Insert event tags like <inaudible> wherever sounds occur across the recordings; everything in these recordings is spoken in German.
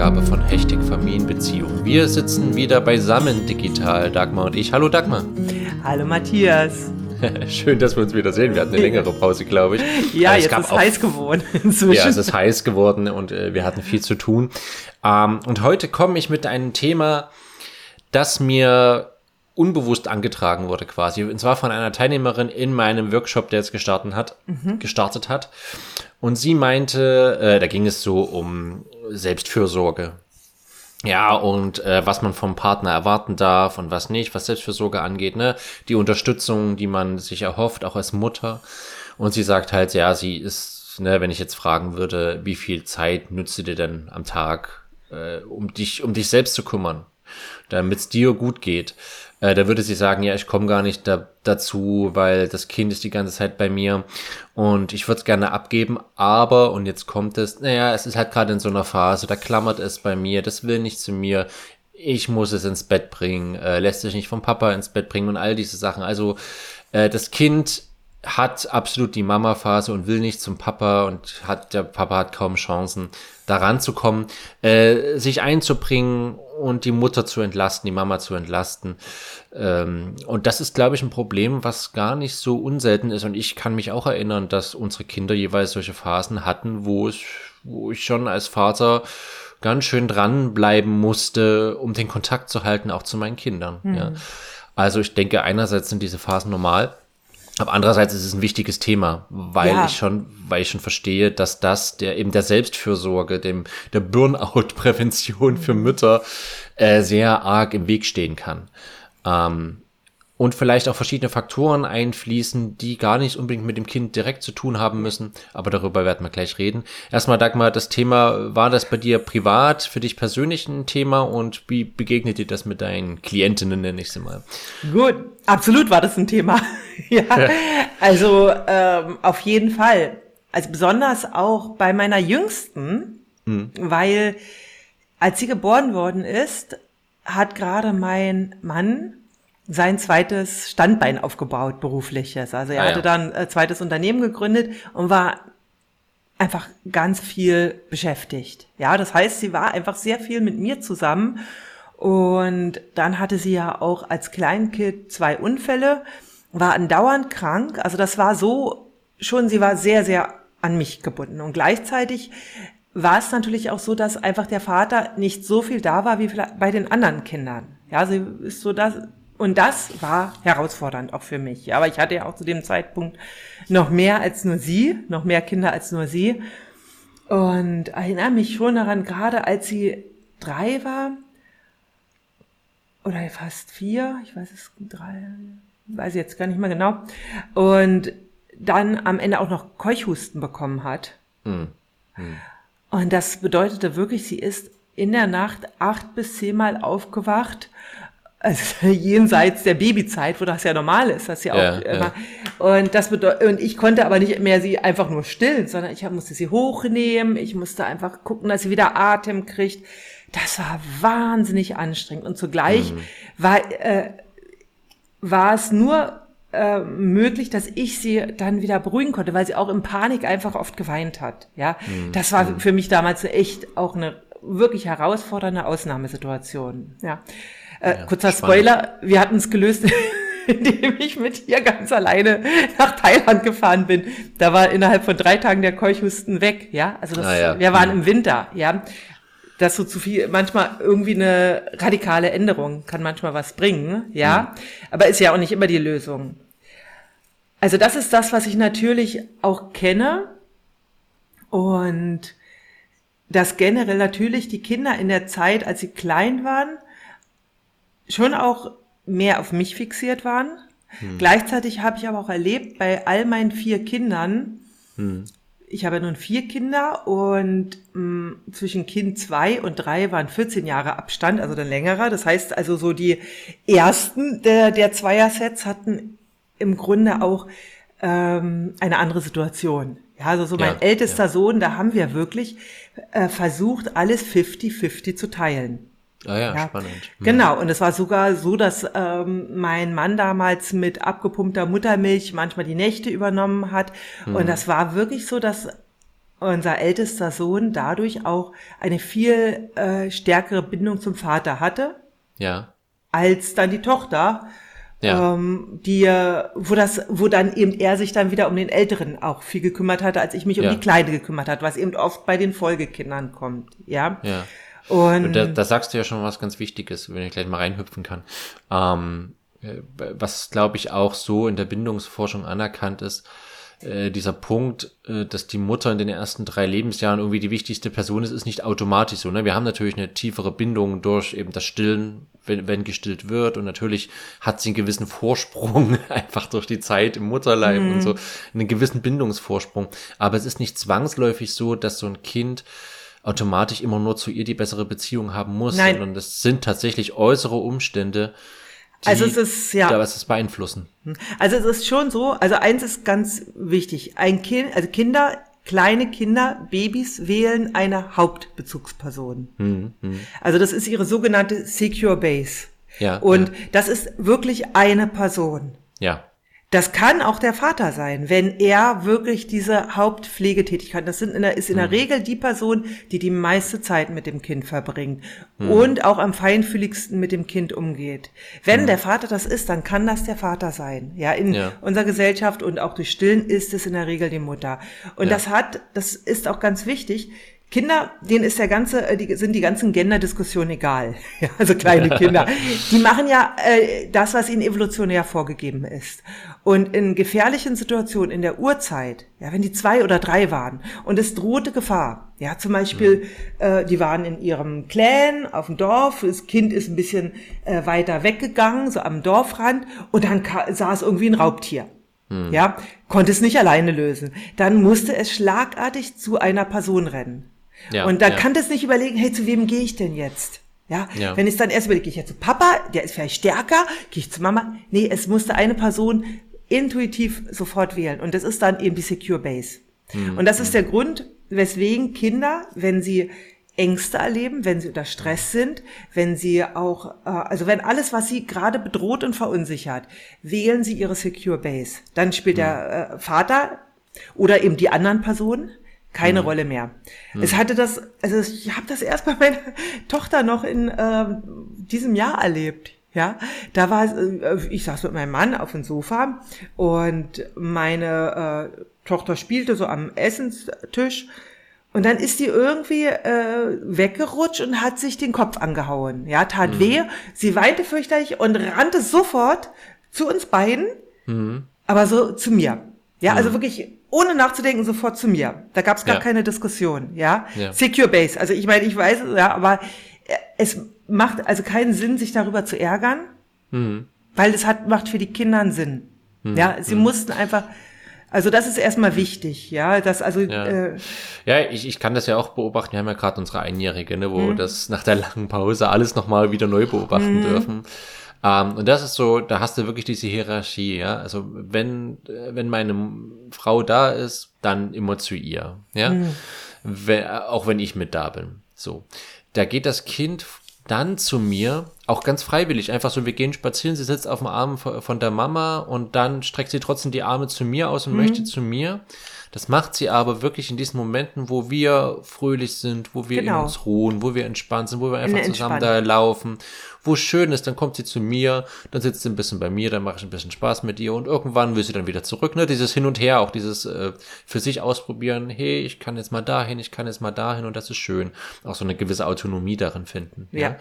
Ausgabe von Hechtig Familienbeziehung. Wir sitzen wieder beisammen digital, Dagmar und ich. Hallo Dagmar. Hallo Matthias. <laughs> Schön, dass wir uns wieder sehen. Wir hatten eine längere Pause, glaube ich. Ja, jetzt ist es heiß geworden inzwischen. Ja, es ist heiß geworden und äh, wir hatten viel zu tun. Ähm, und heute komme ich mit einem Thema, das mir unbewusst angetragen wurde quasi. Und zwar von einer Teilnehmerin in meinem Workshop, der jetzt gestartet hat. Mhm. Gestartet hat. Und sie meinte, äh, da ging es so um Selbstfürsorge. Ja, und äh, was man vom Partner erwarten darf und was nicht, was Selbstfürsorge angeht, ne? Die Unterstützung, die man sich erhofft, auch als Mutter. Und sie sagt halt, ja, sie ist, ne, wenn ich jetzt fragen würde, wie viel Zeit nützt du dir denn am Tag, äh, um dich, um dich selbst zu kümmern, damit es dir gut geht, äh, da würde sie sagen, ja, ich komme gar nicht da, dazu, weil das Kind ist die ganze Zeit bei mir. Und ich würde es gerne abgeben, aber, und jetzt kommt es, naja, es ist halt gerade in so einer Phase, da klammert es bei mir, das will nicht zu mir, ich muss es ins Bett bringen, äh, lässt sich nicht vom Papa ins Bett bringen und all diese Sachen. Also äh, das Kind hat absolut die Mama-Phase und will nicht zum Papa und hat der Papa hat kaum Chancen, daran zu kommen, äh, sich einzubringen und die Mutter zu entlasten, die Mama zu entlasten. Ähm, und das ist, glaube ich, ein Problem, was gar nicht so unselten ist. Und ich kann mich auch erinnern, dass unsere Kinder jeweils solche Phasen hatten, wo es, wo ich schon als Vater ganz schön dranbleiben musste, um den Kontakt zu halten, auch zu meinen Kindern. Mhm. Ja. Also ich denke, einerseits sind diese Phasen normal. Aber andererseits ist es ein wichtiges Thema, weil ja. ich schon, weil ich schon verstehe, dass das der eben der Selbstfürsorge, dem der Burnout-Prävention für. Mütter äh, sehr arg im Weg stehen kann. Ähm, und vielleicht auch verschiedene Faktoren einfließen, die gar nicht unbedingt mit dem Kind direkt zu tun haben müssen. Aber darüber werden wir gleich reden. Erstmal, Dagmar, das Thema, war das bei dir privat, für dich persönlich ein Thema und wie begegnet dir das mit deinen Klientinnen, nenne ich sie mal? Gut, absolut war das ein Thema. <laughs> ja, also ähm, auf jeden Fall. Also besonders auch bei meiner Jüngsten, mhm. weil als sie geboren worden ist, hat gerade mein Mann sein zweites Standbein aufgebaut, berufliches. Also er ah, hatte dann ein zweites Unternehmen gegründet und war einfach ganz viel beschäftigt. Ja, das heißt, sie war einfach sehr viel mit mir zusammen. Und dann hatte sie ja auch als Kleinkind zwei Unfälle, war andauernd krank. Also das war so schon, sie war sehr, sehr an mich gebunden. Und gleichzeitig war es natürlich auch so, dass einfach der Vater nicht so viel da war wie bei den anderen Kindern. Ja, sie ist so das, und das war herausfordernd auch für mich. Aber ich hatte ja auch zu dem Zeitpunkt noch mehr als nur sie, noch mehr Kinder als nur sie. Und erinnere mich schon daran, gerade als sie drei war, oder fast vier, ich weiß es, drei, weiß ich jetzt gar nicht mehr genau, und dann am Ende auch noch Keuchhusten bekommen hat. Mhm. Mhm. Und das bedeutete wirklich, sie ist in der Nacht acht bis zehnmal aufgewacht also <laughs> jenseits der Babyzeit, wo das ja normal ist, das ja auch ja, immer. Ja. Und das bedeutet, und ich konnte aber nicht mehr sie einfach nur stillen, sondern ich musste sie hochnehmen, ich musste einfach gucken, dass sie wieder Atem kriegt. Das war wahnsinnig anstrengend und zugleich mhm. war äh, war es nur äh, möglich, dass ich sie dann wieder beruhigen konnte, weil sie auch in Panik einfach oft geweint hat. Ja, mhm. das war mhm. für mich damals echt auch eine wirklich herausfordernde Ausnahmesituation. Ja. Äh, ja, kurzer spannend. Spoiler, wir hatten es gelöst, <laughs> indem ich mit ihr ganz alleine nach Thailand gefahren bin. Da war innerhalb von drei Tagen der Keuchhusten weg, ja. Also das, ah, ja. wir waren im Winter, ja. Das so zu viel, manchmal irgendwie eine radikale Änderung kann manchmal was bringen, ja. Mhm. Aber ist ja auch nicht immer die Lösung. Also das ist das, was ich natürlich auch kenne. Und dass generell natürlich die Kinder in der Zeit, als sie klein waren, schon auch mehr auf mich fixiert waren. Hm. Gleichzeitig habe ich aber auch erlebt, bei all meinen vier Kindern, hm. ich habe nun vier Kinder und mh, mm, zwischen Kind zwei und drei waren 14 Jahre Abstand, also dann längerer. Das heißt also so die ersten der, der Zweier-Sets hatten im Grunde auch ähm, eine andere Situation. Ja, also so mein ja, ältester ja. Sohn, da haben wir wirklich äh, versucht, alles 50-50 zu teilen. Ah ja, ja. spannend. Mhm. Genau, und es war sogar so, dass ähm, mein Mann damals mit abgepumpter Muttermilch manchmal die Nächte übernommen hat. Mhm. Und das war wirklich so, dass unser ältester Sohn dadurch auch eine viel äh, stärkere Bindung zum Vater hatte. Ja. Als dann die Tochter, Ja. ähm, die, äh, wo das, wo dann eben er sich dann wieder um den Älteren auch viel gekümmert hatte, als ich mich um Ja. die Kleine gekümmert hat, was eben oft bei den Folgekindern kommt, ja. Ja. Und, da, da sagst du ja schon was ganz Wichtiges, wenn ich gleich mal reinhüpfen kann. Ähm, äh, was, glaube ich, auch so in der Bindungsforschung anerkannt ist, äh, dieser Punkt, äh, dass die Mutter in den ersten drei Lebensjahren irgendwie die wichtigste Person ist, ist nicht automatisch so. Ne? Wir haben natürlich eine tiefere Bindung durch eben das Stillen, wenn, wenn gestillt wird. Und natürlich hat sie einen gewissen Vorsprung, <laughs> einfach durch die Zeit im Mutterleib und so, einen gewissen Bindungsvorsprung. Aber es ist nicht zwangsläufig so, dass so ein Kind automatisch immer nur zu ihr die bessere Beziehung haben muss, Nein. sondern das sind tatsächlich äußere Umstände, die Also es ist, ja. da was es beeinflussen. Also es ist schon so, also eins ist ganz wichtig. Ein Kind, also Kinder, kleine Kinder, Babys wählen eine Hauptbezugsperson. Hm, Also das ist ihre sogenannte Secure Base. Ja, Und das ist wirklich eine Person. Ja, Das kann auch der Vater sein, wenn er wirklich diese Hauptpflegetätigkeit, das sind in der, ist in der Regel die Person, die die meiste Zeit mit dem Kind verbringt und auch am feinfühligsten mit dem Kind umgeht. Wenn der Vater das ist, dann kann das der Vater sein. Ja, in Ja. unserer Gesellschaft und auch durch Stillen ist es in der Regel die Mutter. Und Ja. das hat, das ist auch ganz wichtig. Kinder, denen ist der ganze, äh, die, sind die ganzen Gender-Diskussionen egal. <laughs> Ja, also kleine Kinder. <laughs> Die machen ja äh, das, was ihnen evolutionär vorgegeben ist. Und in gefährlichen Situationen in der Urzeit, ja, wenn die zwei oder drei waren und es drohte Gefahr, ja, zum Beispiel, äh, die waren in ihrem Clan auf dem Dorf, das Kind ist ein bisschen äh, weiter weggegangen, so am Dorfrand, und dann saß irgendwie ein Raubtier. Ja, konnte es nicht alleine lösen. Dann musste es schlagartig zu einer Person rennen. Ja, und da ja. kann es nicht überlegen, hey, zu wem gehe ich denn jetzt? Ja, Ja. wenn ich dann erst überlege, gehe ich jetzt zu Papa, der ist vielleicht stärker, gehe ich zu Mama. Nee, es musste eine Person intuitiv sofort wählen. Und das ist dann eben die Secure Base. Hm, Und das ist der Grund, weswegen Kinder, wenn sie Ängste erleben, wenn sie unter Stress sind, wenn sie auch, äh, also wenn alles, was sie gerade bedroht und verunsichert, wählen sie ihre Secure Base. Dann spielt der äh, Vater oder eben die anderen Personen keine Rolle mehr. Es hatte das, also ich habe das erst bei meiner <laughs> Tochter noch in ähm, diesem Jahr erlebt. Ja, da war, äh, ich saß mit meinem Mann auf dem Sofa und meine äh, Tochter spielte so am Essenstisch und dann ist die irgendwie äh, weggerutscht und hat sich den Kopf angehauen. Ja, tat weh. Sie weinte fürchterlich und rannte sofort zu uns beiden, aber so zu mir. Ja, also wirklich ohne nachzudenken sofort zu mir. Da gab es gar Ja. keine Diskussion. Ja? Ja. Secure Base. Also ich meine, ich weiß es, ja, aber äh, es macht also keinen Sinn, sich darüber zu ärgern, weil es hat macht für die Kinder einen Sinn. Ja, sie mussten einfach. Also das ist erstmal wichtig, ja, dass also Ja. äh, Ja, ich, ich kann das ja auch beobachten. Wir haben ja gerade unsere Einjährige, ne, Mhm. wo das nach der langen Pause alles nochmal wieder neu beobachten dürfen. Ähm, und das ist so, da hast du wirklich diese Hierarchie, ja. Also wenn, äh, wenn meine Frau da ist, dann immer zu ihr, ja. Mhm. Wenn, auch wenn ich mit da bin. So. Da geht das Kind dann zu mir, auch ganz freiwillig, einfach so, wir gehen spazieren, sie sitzt auf dem Arm von der Mama und dann streckt sie trotzdem die Arme zu mir aus und Mhm. möchte zu mir. Das macht sie aber wirklich in diesen Momenten, wo wir fröhlich sind, wo wir in Genau. uns ruhen, wo wir entspannt sind, wo wir einfach zusammen da laufen, wo es schön ist, dann kommt sie zu mir, dann sitzt sie ein bisschen bei mir, dann mache ich ein bisschen Spaß mit ihr und irgendwann will sie dann wieder zurück. Ne? Dieses Hin und Her, auch dieses äh, für sich ausprobieren, hey, ich kann jetzt mal dahin, ich kann jetzt mal dahin und das ist schön. Auch so eine gewisse Autonomie darin finden. Ja.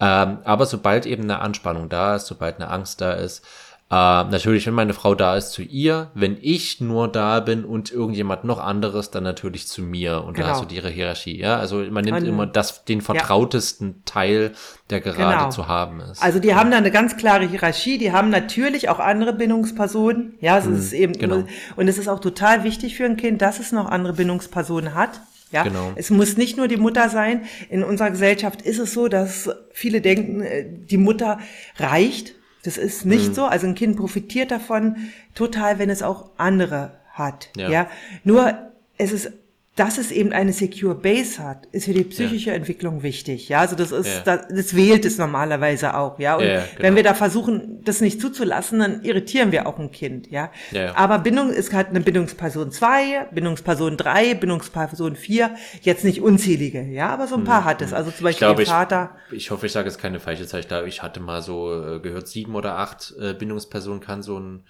Ähm, aber sobald eben eine Anspannung da ist, sobald eine Angst da ist, äh, natürlich, wenn meine Frau da ist, zu ihr. Wenn ich nur da bin und irgendjemand noch anderes, dann natürlich zu mir. Und Genau. da hast du die Hierarchie. Ja, also man nimmt Und- immer das, den vertrautesten Teil, der gerade Genau. zu haben ist. Also die haben da eine ganz klare Hierarchie, die haben natürlich auch andere Bindungspersonen. Ja, es ist eben genau. und es ist auch total wichtig für ein Kind, dass es noch andere Bindungspersonen hat. Ja, Genau. es muss nicht nur die Mutter sein. In unserer Gesellschaft ist es so, dass viele denken, äh, die Mutter reicht. Das ist Mhm. nicht so. Also ein Kind profitiert davon total, wenn es auch andere hat. Ja. Ja, nur es ist dass es eben eine Secure Base hat, ist für die psychische ja. Entwicklung wichtig. Ja, also das ist, ja. das, das, wählt es normalerweise auch. Ja, und ja, genau. wenn wir da versuchen, das nicht zuzulassen, dann irritieren wir auch ein Kind. Ja, aber Bindung ist halt eine Bindungsperson zwei, Bindungsperson drei, Bindungsperson vier, jetzt nicht unzählige. Ja, aber so ein paar hm, hat es. Hm. Also zum Beispiel ich glaube, Vater. Ich, ich hoffe, ich sage jetzt keine falsche. Ich glaube, ich hatte mal so äh, gehört, sieben oder acht äh, Bindungspersonen kann so ein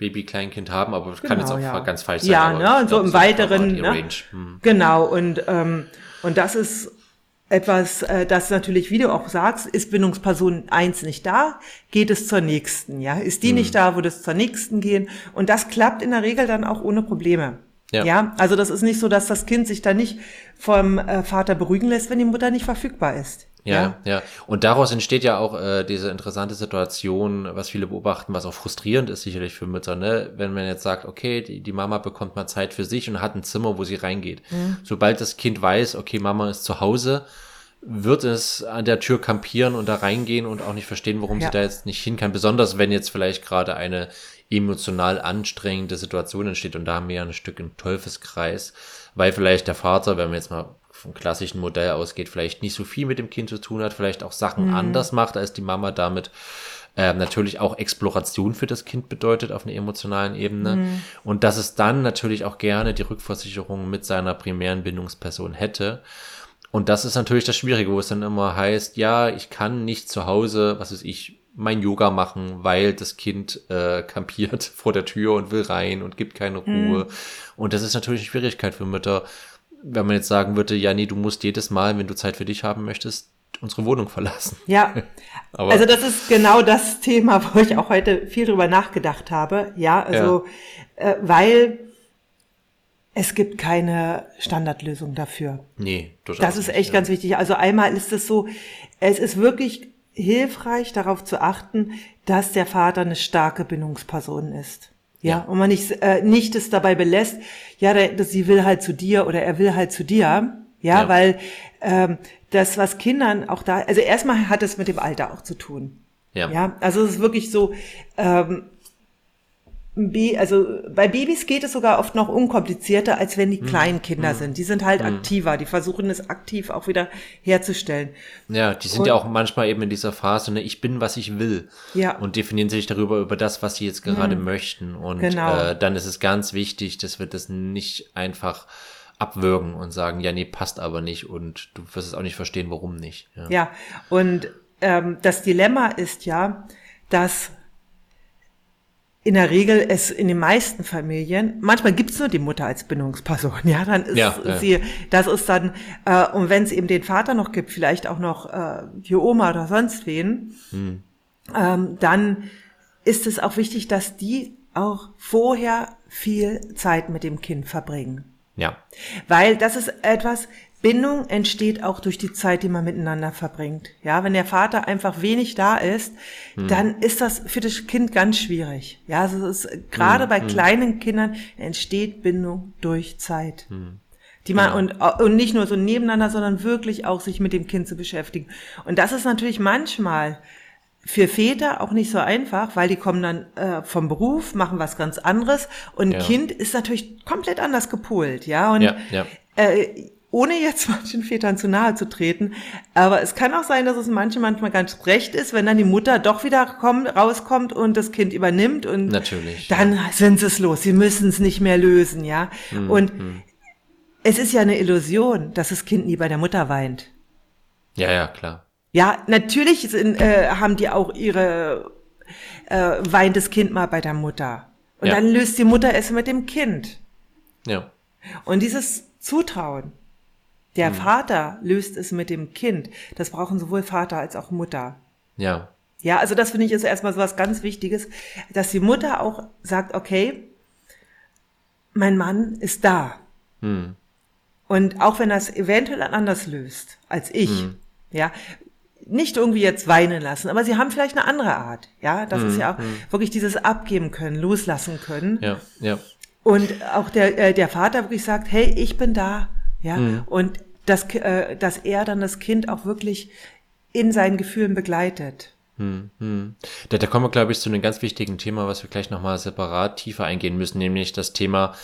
Baby-Kleinkind haben, aber genau, kann jetzt auch ja. ganz falsch sein. Ja, ne, und so im weiteren. Ne? Hm. Genau, und, ähm, und das ist etwas, äh, das natürlich, wie du auch sagst, ist Bindungsperson eins nicht da, geht es zur nächsten, ja. Ist die hm. nicht da, würde es zur nächsten gehen. Und das klappt in der Regel dann auch ohne Probleme. Ja. ja, also das ist nicht so, dass das Kind sich da nicht vom äh, Vater beruhigen lässt, wenn die Mutter nicht verfügbar ist. Ja, ja, ja. Und daraus entsteht ja auch äh, diese interessante Situation, was viele beobachten, was auch frustrierend ist sicherlich für Mütter, ne? Wenn man jetzt sagt, okay, die, die Mama bekommt mal Zeit für sich und hat ein Zimmer, wo sie reingeht. Mhm. Sobald das Kind weiß, okay, Mama ist zu Hause, wird es an der Tür kampieren und da reingehen und auch nicht verstehen, warum ja. sie da jetzt nicht hin kann. Besonders wenn jetzt vielleicht gerade eine emotional anstrengende Situation entsteht und da haben wir ja ein Stück im Teufelskreis, weil vielleicht der Vater, wenn wir jetzt mal vom klassischen Modell ausgeht, vielleicht nicht so viel mit dem Kind zu tun hat, vielleicht auch Sachen mhm. anders macht, als die Mama damit äh, natürlich auch Exploration für das Kind bedeutet auf einer emotionalen Ebene. Mhm. Und dass es dann natürlich auch gerne die Rückversicherung mit seiner primären Bindungsperson hätte. Und das ist natürlich das Schwierige, wo es dann immer heißt, ja, ich kann nicht zu Hause, was ist ich, mein Yoga machen, weil das Kind äh, kampiert <laughs> vor der Tür und will rein und gibt keine Ruhe. Mhm. Und das ist natürlich eine Schwierigkeit für Mütter, wenn man jetzt sagen würde, ja, nee, du musst jedes Mal, wenn du Zeit für dich haben möchtest, unsere Wohnung verlassen. Ja. <laughs> Aber also das ist genau das Thema, wo ich auch heute viel drüber nachgedacht habe. Ja, also ja. Äh, weil es gibt keine Standardlösung dafür. Nee, total. Das ist echt ja. ganz wichtig. Also einmal ist es so, es ist wirklich hilfreich, darauf zu achten, dass der Vater eine starke Bindungsperson ist. Ja, und man nicht, äh, nicht es dabei belässt, ja, der, sie will halt zu dir oder er will halt zu dir. Ja, ja. weil ähm, das, was Kindern auch da, also erstmal hat es mit dem Alter auch zu tun. Ja. Ja, also es ist wirklich so, ähm, also bei Babys geht es sogar oft noch unkomplizierter, als wenn die mhm. kleinen Kinder mhm. sind. Die sind halt mhm. aktiver, die versuchen es aktiv auch wieder herzustellen. Ja, die sind und, ja auch manchmal eben in dieser Phase, ne, ich bin, was ich will. Ja. Und definieren sich darüber, über das, was sie jetzt gerade mhm. möchten. Und genau. äh, dann ist es ganz wichtig, dass wir das nicht einfach abwürgen und sagen, ja, nee, passt aber nicht und du wirst es auch nicht verstehen, warum nicht. Ja, ja und ähm, das Dilemma ist ja, dass in der Regel es in den meisten Familien, manchmal gibt's nur die Mutter als Bindungsperson, ja, dann ist ja, ja. sie, das ist dann, äh, und wenn es eben den Vater noch gibt, vielleicht auch noch äh, die Oma oder sonst wen, hm. ähm, dann ist es auch wichtig, dass die auch vorher viel Zeit mit dem Kind verbringen. Ja. Weil das ist etwas, Bindung entsteht auch durch die Zeit, die man miteinander verbringt. Ja, wenn der Vater einfach wenig da ist, hm. dann ist das für das Kind ganz schwierig. Ja, also es ist gerade hm. bei hm. kleinen Kindern entsteht Bindung durch Zeit. Hm. Die man genau. und, und nicht nur so nebeneinander, sondern wirklich auch sich mit dem Kind zu beschäftigen. Und das ist natürlich manchmal für Väter auch nicht so einfach, weil die kommen dann äh, vom Beruf, machen was ganz anderes und ja. Kind ist natürlich komplett anders gepolt, ja. Und ja, ja. Äh, ohne jetzt <laughs> manchen Vätern zu nahe zu treten. Aber es kann auch sein, dass es manchen manchmal ganz recht ist, wenn dann die Mutter doch wieder kommt, rauskommt und das Kind übernimmt und Natürlich, dann ja. sind sie es los. Sie müssen es nicht mehr lösen, ja. Mhm. Und hm. es ist ja eine Illusion, dass das Kind nie bei der Mutter weint. Ja, ja, klar. Ja, natürlich sind, äh, haben die auch ihre äh, weint das Kind mal bei der Mutter. Und ja. dann löst die Mutter es mit dem Kind. Ja. Und dieses Zutrauen, der hm. Vater löst es mit dem Kind. Das brauchen sowohl Vater als auch Mutter. Ja. Ja, also das finde ich ist erstmal so was ganz Wichtiges, dass die Mutter auch sagt, okay, mein Mann ist da. Hm. Und auch wenn er es eventuell anders löst als ich, hm. ja, nicht irgendwie jetzt weinen lassen, aber sie haben vielleicht eine andere Art. Ja, das hm. ist ja auch hm. wirklich dieses Abgeben können, loslassen können. Ja, ja. Und auch der, äh, der Vater wirklich sagt, hey, ich bin da, ja, mhm. und dass, äh, dass er dann das Kind auch wirklich in seinen Gefühlen begleitet. Hm, hm. Da, da kommen wir, glaube ich, zu einem ganz wichtigen Thema, was wir gleich nochmal separat tiefer eingehen müssen, nämlich das Thema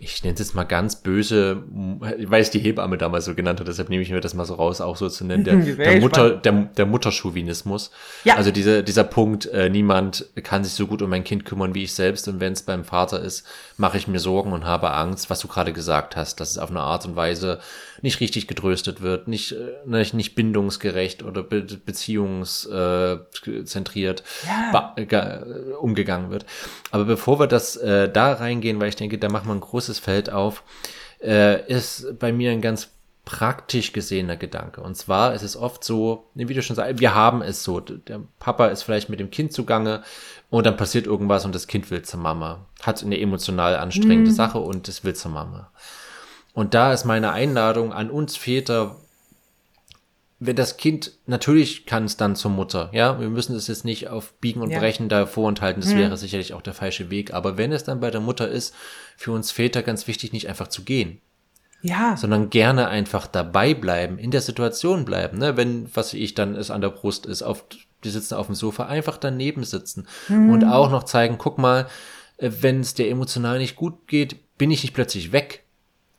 ich nenne es jetzt mal ganz böse, weil es die Hebamme damals so genannt hat, deshalb nehme ich mir das mal so raus, auch so zu nennen, der, <laughs> der Mutter, der, der Mutterchauvinismus. Ja. Also diese, dieser Punkt, äh, niemand kann sich so gut um mein Kind kümmern wie ich selbst und wenn es beim Vater ist, mache ich mir Sorgen und habe Angst, was du gerade gesagt hast, dass es auf eine Art und Weise nicht richtig getröstet wird, nicht, äh, nicht, nicht bindungsgerecht oder be beziehungszentriert ja. umgegangen wird. Aber bevor wir das äh, da reingehen, weil ich denke, da machen wir ein großes Feld auf, äh, ist bei mir ein ganz praktisch gesehener Gedanke. Und zwar ist es oft so, wie du schon sagst, wir haben es so, der Papa ist vielleicht mit dem Kind zugange und dann passiert irgendwas und das Kind will zur Mama. Hat eine emotional anstrengende mhm. Sache und es will zur Mama. Und da ist meine Einladung an uns Väter, wenn das Kind, natürlich kann es dann zur Mutter, ja, wir müssen es jetzt nicht auf Biegen und ja. Brechen da vorenthalten, das hm. wäre sicherlich auch der falsche Weg, aber wenn es dann bei der Mutter ist, für uns Väter ganz wichtig, nicht einfach zu gehen. Ja. Sondern gerne einfach dabei bleiben, in der Situation bleiben, ne, wenn, was ich dann es an der Brust ist, auf, die sitzen auf dem Sofa, einfach daneben sitzen hm. und auch noch zeigen, guck mal, äh, wenn es dir emotional nicht gut geht, bin ich nicht plötzlich weg,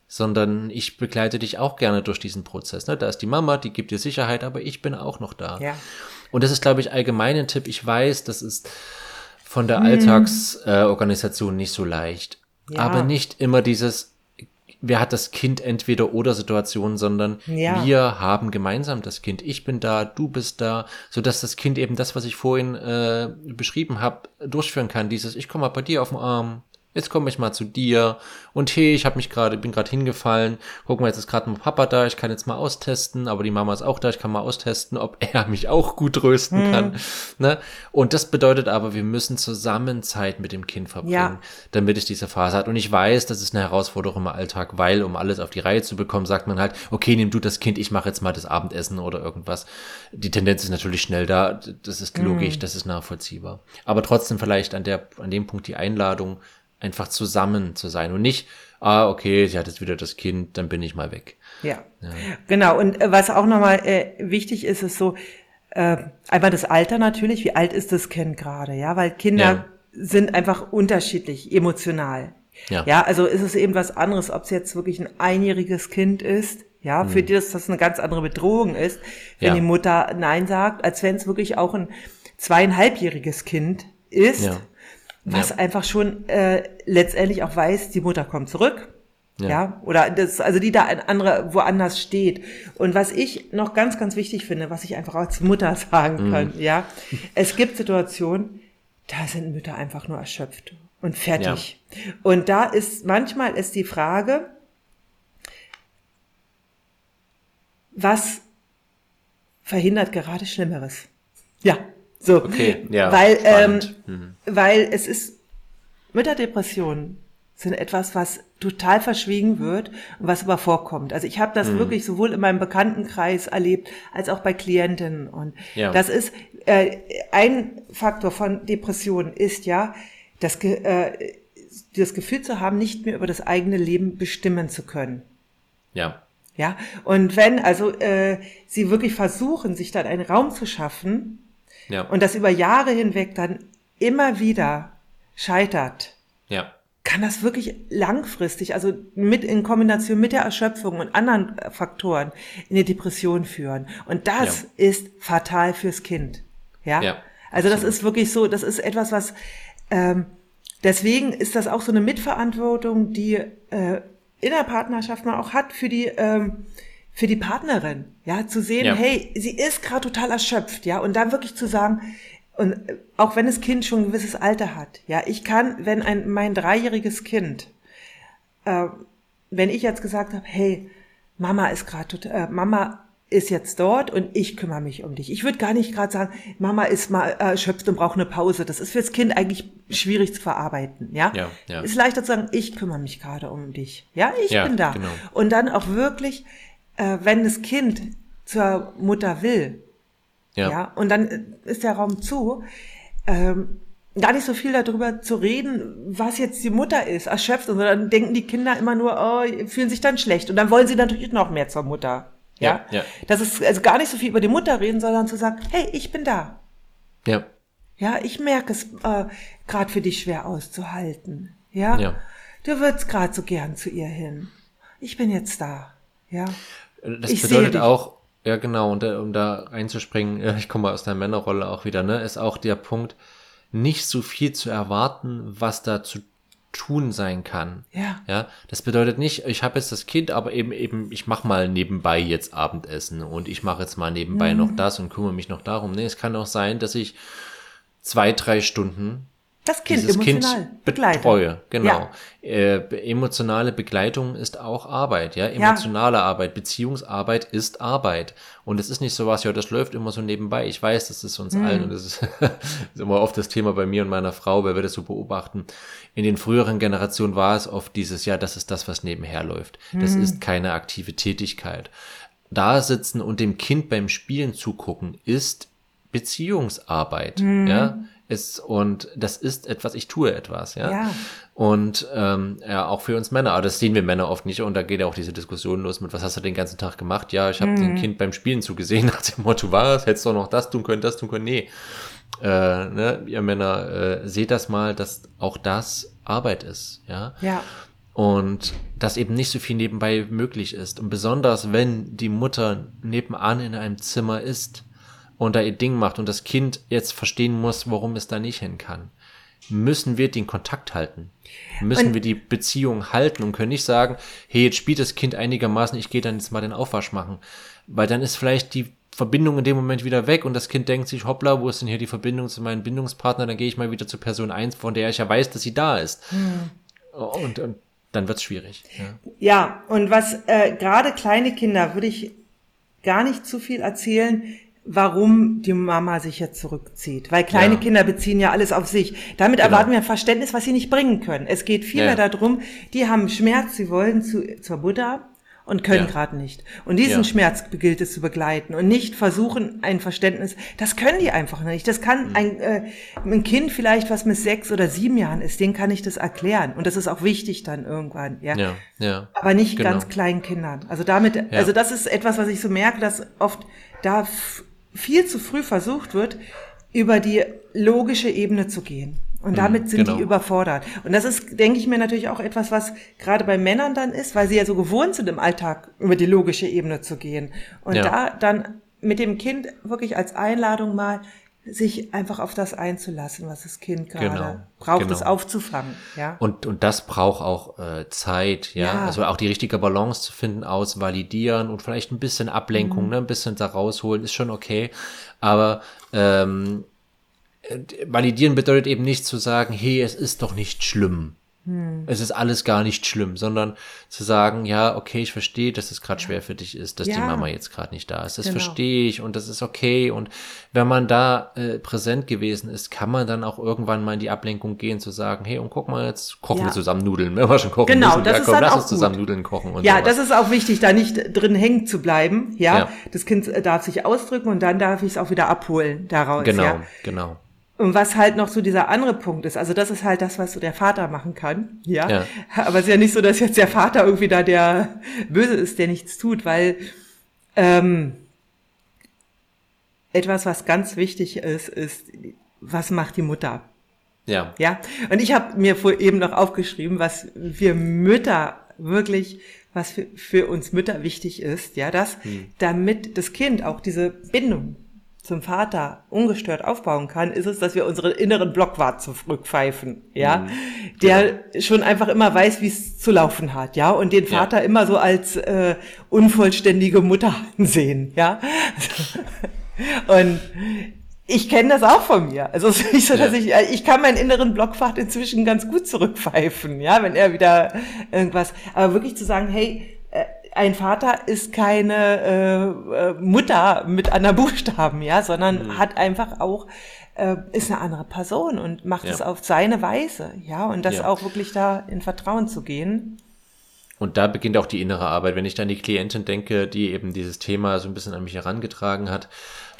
sondern ich begleite dich auch gerne durch diesen Prozess. Ne? Da ist die Mama, die gibt dir Sicherheit, aber ich bin auch noch da. Ja. Und das ist, glaube ich, allgemein ein Tipp. Ich weiß, das ist von der hm. Alltagsorganisation äh, nicht so leicht. Ja. Aber nicht immer dieses, wer hat das Kind entweder oder Situation, sondern ja. wir haben gemeinsam das Kind. Ich bin da, du bist da, so dass das Kind eben das, was ich vorhin äh, beschrieben habe, durchführen kann. Dieses, ich komme mal bei dir auf den Arm, Jetzt komme ich mal zu dir und hey, ich habe mich gerade, bin gerade hingefallen. Guck mal, jetzt ist gerade mein Papa da, ich kann jetzt mal austesten, aber die Mama ist auch da, ich kann mal austesten, ob <laughs> er mich auch gut trösten hm. kann. Ne? Und das bedeutet aber, wir müssen zusammen Zeit mit dem Kind verbringen, ja. damit es diese Phase hat. Und ich weiß, das ist eine Herausforderung im Alltag, weil um alles auf die Reihe zu bekommen, sagt man halt, okay, nimm du das Kind, ich mache jetzt mal das Abendessen oder irgendwas. Die Tendenz ist natürlich schnell da, das ist logisch, hm. das ist nachvollziehbar. Aber trotzdem vielleicht an der, an dem Punkt die Einladung, einfach zusammen zu sein und nicht, ah, okay, sie hat jetzt wieder das Kind, dann bin ich mal weg. Ja, ja. genau. Und äh, was auch nochmal äh, wichtig ist, ist so, äh, einmal das Alter natürlich, wie alt ist das Kind gerade, ja, weil Kinder ja. sind einfach unterschiedlich emotional. Ja. ja, also ist es eben was anderes, ob es jetzt wirklich ein einjähriges Kind ist, ja, für mhm. die das, das eine ganz andere Bedrohung ist, wenn ja. die Mutter Nein sagt, als wenn es wirklich auch ein zweieinhalbjähriges Kind ist, ja was ja. einfach schon äh, letztendlich auch weiß, die Mutter kommt zurück. Ja. ja. oder das, also die da ein anderer woanders steht. Und was ich noch ganz, ganz wichtig finde, was ich einfach als Mutter <laughs> sagen mhm. kann, ja, es gibt Situationen, da sind Mütter einfach nur erschöpft und fertig. Ja. Und da ist manchmal ist die Frage, was verhindert gerade Schlimmeres? Ja, so, okay, ja, weil, ähm, mhm. weil es ist, Mütterdepressionen sind etwas, was total verschwiegen wird und was aber vorkommt. Also ich habe das mhm. wirklich sowohl in meinem Bekanntenkreis erlebt als auch bei Klientinnen. Und ja. das ist äh, ein Faktor von Depressionen ist ja, das, äh, das Gefühl zu haben, nicht mehr über das eigene Leben bestimmen zu können. Ja. Ja. Und wenn also äh, sie wirklich versuchen, sich dann einen Raum zu schaffen, ja. und das über Jahre hinweg dann immer wieder scheitert, ja. kann das wirklich langfristig, also mit in Kombination mit der Erschöpfung und anderen äh, Faktoren in die Depression führen. Und das ja. ist fatal fürs Kind. Ja. ja also das ist wirklich so, das ist etwas, was ähm, deswegen ist das auch so eine Mitverantwortung, die äh, in der Partnerschaft man auch hat für die ähm, für die Partnerin, ja, zu sehen, ja. hey, sie ist gerade total erschöpft, ja, und dann wirklich zu sagen, und auch wenn das Kind schon ein gewisses Alter hat, ja, ich kann, wenn ein mein dreijähriges Kind, äh, wenn ich jetzt gesagt habe, hey, Mama ist gerade, äh, Mama ist jetzt dort und ich kümmere mich um dich. Ich würde gar nicht gerade sagen, Mama ist mal äh, erschöpft und braucht eine Pause. Das ist fürs Kind eigentlich schwierig zu verarbeiten. Ja, ja, ja. ist leichter zu sagen, ich kümmere mich gerade um dich. Ja, ich ja, bin da. Genau. Und dann auch wirklich äh, wenn das Kind zur Mutter will, ja, ja und dann ist der Raum zu, ähm, gar nicht so viel darüber zu reden, was jetzt die Mutter ist, erschöpft, sondern denken die Kinder immer nur, oh, fühlen sich dann schlecht und dann wollen sie natürlich noch mehr zur Mutter. Ja, ja. ja. Das ist also gar nicht so viel über die Mutter reden, sondern zu sagen, hey, ich bin da. Ja. Ja, ich merke es äh, gerade für dich schwer auszuhalten. Ja. ja. du würdest gerade so gern zu ihr hin. Ich bin jetzt da. Ja. Das ich bedeutet auch, ja genau, und um da reinzuspringen, ich komme aus der Männerrolle auch wieder, ne, ist auch der Punkt, nicht so viel zu erwarten, was da zu tun sein kann. Ja. Ja, das bedeutet nicht, ich habe jetzt das Kind, aber eben eben ich mache mal nebenbei jetzt Abendessen und ich mache jetzt mal nebenbei mhm. noch das und kümmere mich noch darum. Nee, es kann auch sein, dass ich zwei, drei Stunden das Kind dieses emotional kind betreue. Genau. Ja. Äh, emotionale Begleitung ist auch Arbeit, ja. Emotionale ja. Arbeit, Beziehungsarbeit ist Arbeit. Und es ist nicht so was, ja, das läuft immer so nebenbei. Ich weiß, das ist uns mhm. allen und das ist, ist <laughs> immer oft das Thema bei mir und meiner Frau, weil wir das so beobachten. In den früheren Generationen war es oft dieses, ja, das ist das, was nebenher läuft. Das mhm. ist keine aktive Tätigkeit. Da sitzen und dem Kind beim Spielen zugucken ist Beziehungsarbeit, mhm. ja ist und das ist etwas, ich tue etwas, ja. ja. Und ähm, ja, auch für uns Männer, aber das sehen wir Männer oft nicht und da geht ja auch diese Diskussion los mit, was hast du den ganzen Tag gemacht? Ja, ich habe mhm. dem Kind beim Spielen zugesehen, <laughs> nach dem Motto, was, hättest du noch das tun können, das tun können? Nee. Äh, ne, ihr Männer, äh, seht das mal, dass auch das Arbeit ist, ja. Ja. Und dass eben nicht so viel nebenbei möglich ist. Und besonders, wenn die Mutter nebenan in einem Zimmer ist, und da ihr Ding macht und das Kind jetzt verstehen muss, warum es da nicht hin kann, müssen wir den Kontakt halten. Müssen und wir die Beziehung halten und können nicht sagen, hey, jetzt spielt das Kind einigermaßen, ich gehe dann jetzt mal den Aufwasch machen. Weil dann ist vielleicht die Verbindung in dem Moment wieder weg und das Kind denkt sich, hoppla, wo ist denn hier die Verbindung zu meinem Bindungspartner? Dann gehe ich mal wieder zu Person 1, von der ich ja weiß, dass sie da ist. Hm. Und, und dann wird's schwierig. Ja, ja und was äh, gerade kleine Kinder würde ich gar nicht zu viel erzählen warum die Mama sich jetzt zurückzieht. Weil kleine ja. Kinder beziehen ja alles auf sich. Damit genau. erwarten wir ein Verständnis, was sie nicht bringen können. Es geht vielmehr ja. darum, die haben Schmerz, sie wollen zu, zur Buddha und können ja. gerade nicht. Und diesen. Schmerz gilt es zu begleiten und nicht versuchen, ein Verständnis, das können die einfach nicht. Das kann mhm. ein, äh, ein Kind vielleicht, was mit sechs oder sieben Jahren ist, den kann ich das erklären. Und das ist auch wichtig dann irgendwann, ja. ja, ja. Aber nicht genau. ganz kleinen Kindern. Also damit, also das ist etwas, was ich so merke, dass oft da viel zu früh versucht wird, über die logische Ebene zu gehen. Und damit sind genau. die überfordert. Und das ist, denke ich mir, natürlich auch etwas, was gerade bei Männern dann ist, weil sie ja so gewohnt sind, im Alltag über die logische Ebene zu gehen. Und ja. da dann mit dem Kind wirklich als Einladung mal sich einfach auf das einzulassen, was das Kind gerade genau, braucht, genau. es aufzufangen. Ja. Und, und das braucht auch äh, Zeit, ja? ja? Also auch die richtige Balance zu finden, aus validieren und vielleicht ein bisschen Ablenkung, mhm. ne? ein bisschen da rausholen, ist schon okay. Aber ähm, äh, validieren bedeutet eben nicht zu sagen, hey, es ist doch nicht schlimm. Hm. Es ist alles gar nicht schlimm, sondern zu sagen, ja, okay, ich verstehe, dass es gerade schwer für dich ist, dass ja. die Mama jetzt gerade nicht da ist. Das genau. verstehe ich und das ist okay. Und wenn man da äh, präsent gewesen ist, kann man dann auch irgendwann mal in die Ablenkung gehen, zu sagen, hey, und guck mal, jetzt kochen ja. wir zusammen Nudeln, wenn wir schon kochen genau, müssen. Das ja, ist komm, dann lass auch uns zusammen Nudeln kochen. Und ja, sowas. das ist auch wichtig, da nicht drin hängen zu bleiben. Ja, ja. das Kind äh, darf sich ausdrücken und dann darf ich es auch wieder abholen daraus. Genau, ja. genau. Und was halt noch so dieser andere Punkt ist, also das ist halt das, was so der Vater machen kann, ja. ja. <laughs> Aber es ist ja nicht so, dass jetzt der Vater irgendwie da der Böse ist, der nichts tut, weil ähm, etwas, was ganz wichtig ist, ist, was macht die Mutter? Ja. Ja. Und ich habe mir vor eben noch aufgeschrieben, was wir Mütter wirklich, was für, für uns Mütter wichtig ist, ja, das, hm. damit das Kind auch diese Bindung zum Vater ungestört aufbauen kann, ist es, dass wir unseren inneren Blockwart zurückpfeifen, ja, mhm, der genau. schon einfach immer weiß, wie es zu laufen hat, ja, und den Vater ja. immer so als äh, unvollständige Mutter <laughs> ansehen, ja. <laughs> und ich kenne das auch von mir. Also es ist nicht so, dass ich, äh, ich kann meinen inneren Blockwart inzwischen ganz gut zurückpfeifen, ja, wenn er wieder irgendwas, aber wirklich zu sagen, hey, ein Vater ist keine äh, äh, Mutter mit anderen <laughs> Buchstaben, ja, sondern mhm. hat einfach auch äh, ist eine andere Person und macht ja. es auf seine Weise, ja, und das ja. auch wirklich da in Vertrauen zu gehen. Und da beginnt auch die innere Arbeit. Wenn ich dann die Klientin denke, die eben dieses Thema so ein bisschen an mich herangetragen hat,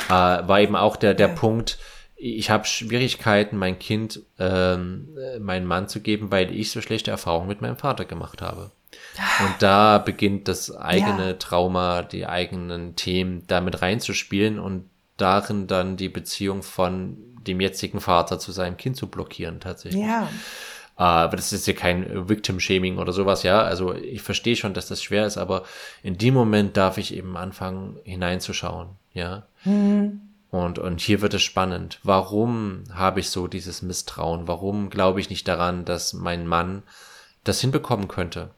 äh, war eben auch der der ja. Punkt. Ich habe Schwierigkeiten, mein Kind, ähm, äh, meinen Mann zu geben, weil ich so schlechte Erfahrungen mit meinem Vater gemacht habe. Und da beginnt das eigene ja. Trauma, die eigenen Themen damit reinzuspielen und darin dann die Beziehung von dem jetzigen Vater zu seinem Kind zu blockieren tatsächlich. Ja. aber das ist ja kein Victim-Shaming oder sowas, ja. Also ich verstehe schon, dass das schwer ist, aber in dem Moment darf ich eben anfangen, hineinzuschauen, ja. Mhm. Und, und hier wird es spannend. Warum habe ich so dieses Misstrauen? Warum glaube ich nicht daran, dass mein Mann das hinbekommen könnte?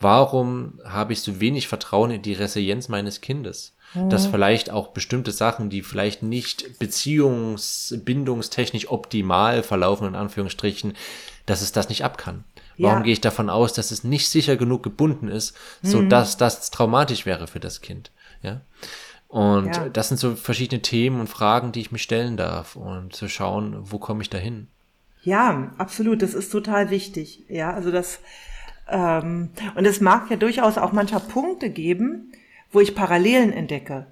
Warum habe ich so wenig Vertrauen in die Resilienz meines Kindes? Mhm. Dass vielleicht auch bestimmte Sachen, die vielleicht nicht beziehungs-, bindungstechnisch optimal verlaufen, in Anführungsstrichen, dass es das nicht ab kann. Warum ja. gehe ich davon aus, dass es nicht sicher genug gebunden ist, so mhm. dass das traumatisch wäre für das Kind? Ja. Und ja. das sind so verschiedene Themen und Fragen, die ich mir stellen darf und zu schauen, wo komme ich dahin? Ja, absolut. Das ist total wichtig. Ja, also das, ähm, und es mag ja durchaus auch mancher Punkte geben, wo ich Parallelen entdecke.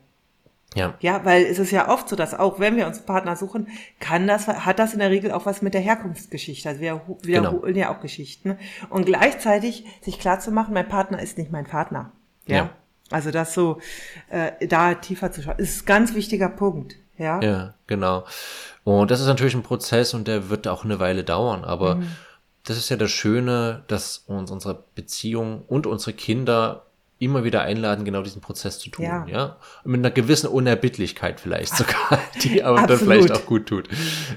Ja. Ja, weil es ist ja oft so, dass auch wenn wir uns einen Partner suchen, kann das, hat das in der Regel auch was mit der Herkunftsgeschichte. Also wir wiederholen genau. ja auch Geschichten. Und gleichzeitig sich klar zu machen, mein Partner ist nicht mein Partner. Ja. ja. Also das so, äh, da tiefer zu schauen, ist ein ganz wichtiger Punkt. Ja. Ja, genau. Und das ist natürlich ein Prozess und der wird auch eine Weile dauern, aber mhm. Das ist ja das Schöne, dass uns unsere Beziehung und unsere Kinder immer wieder einladen, genau diesen Prozess zu tun, ja. ja? Mit einer gewissen Unerbittlichkeit vielleicht sogar, <laughs> die aber dann vielleicht auch gut tut.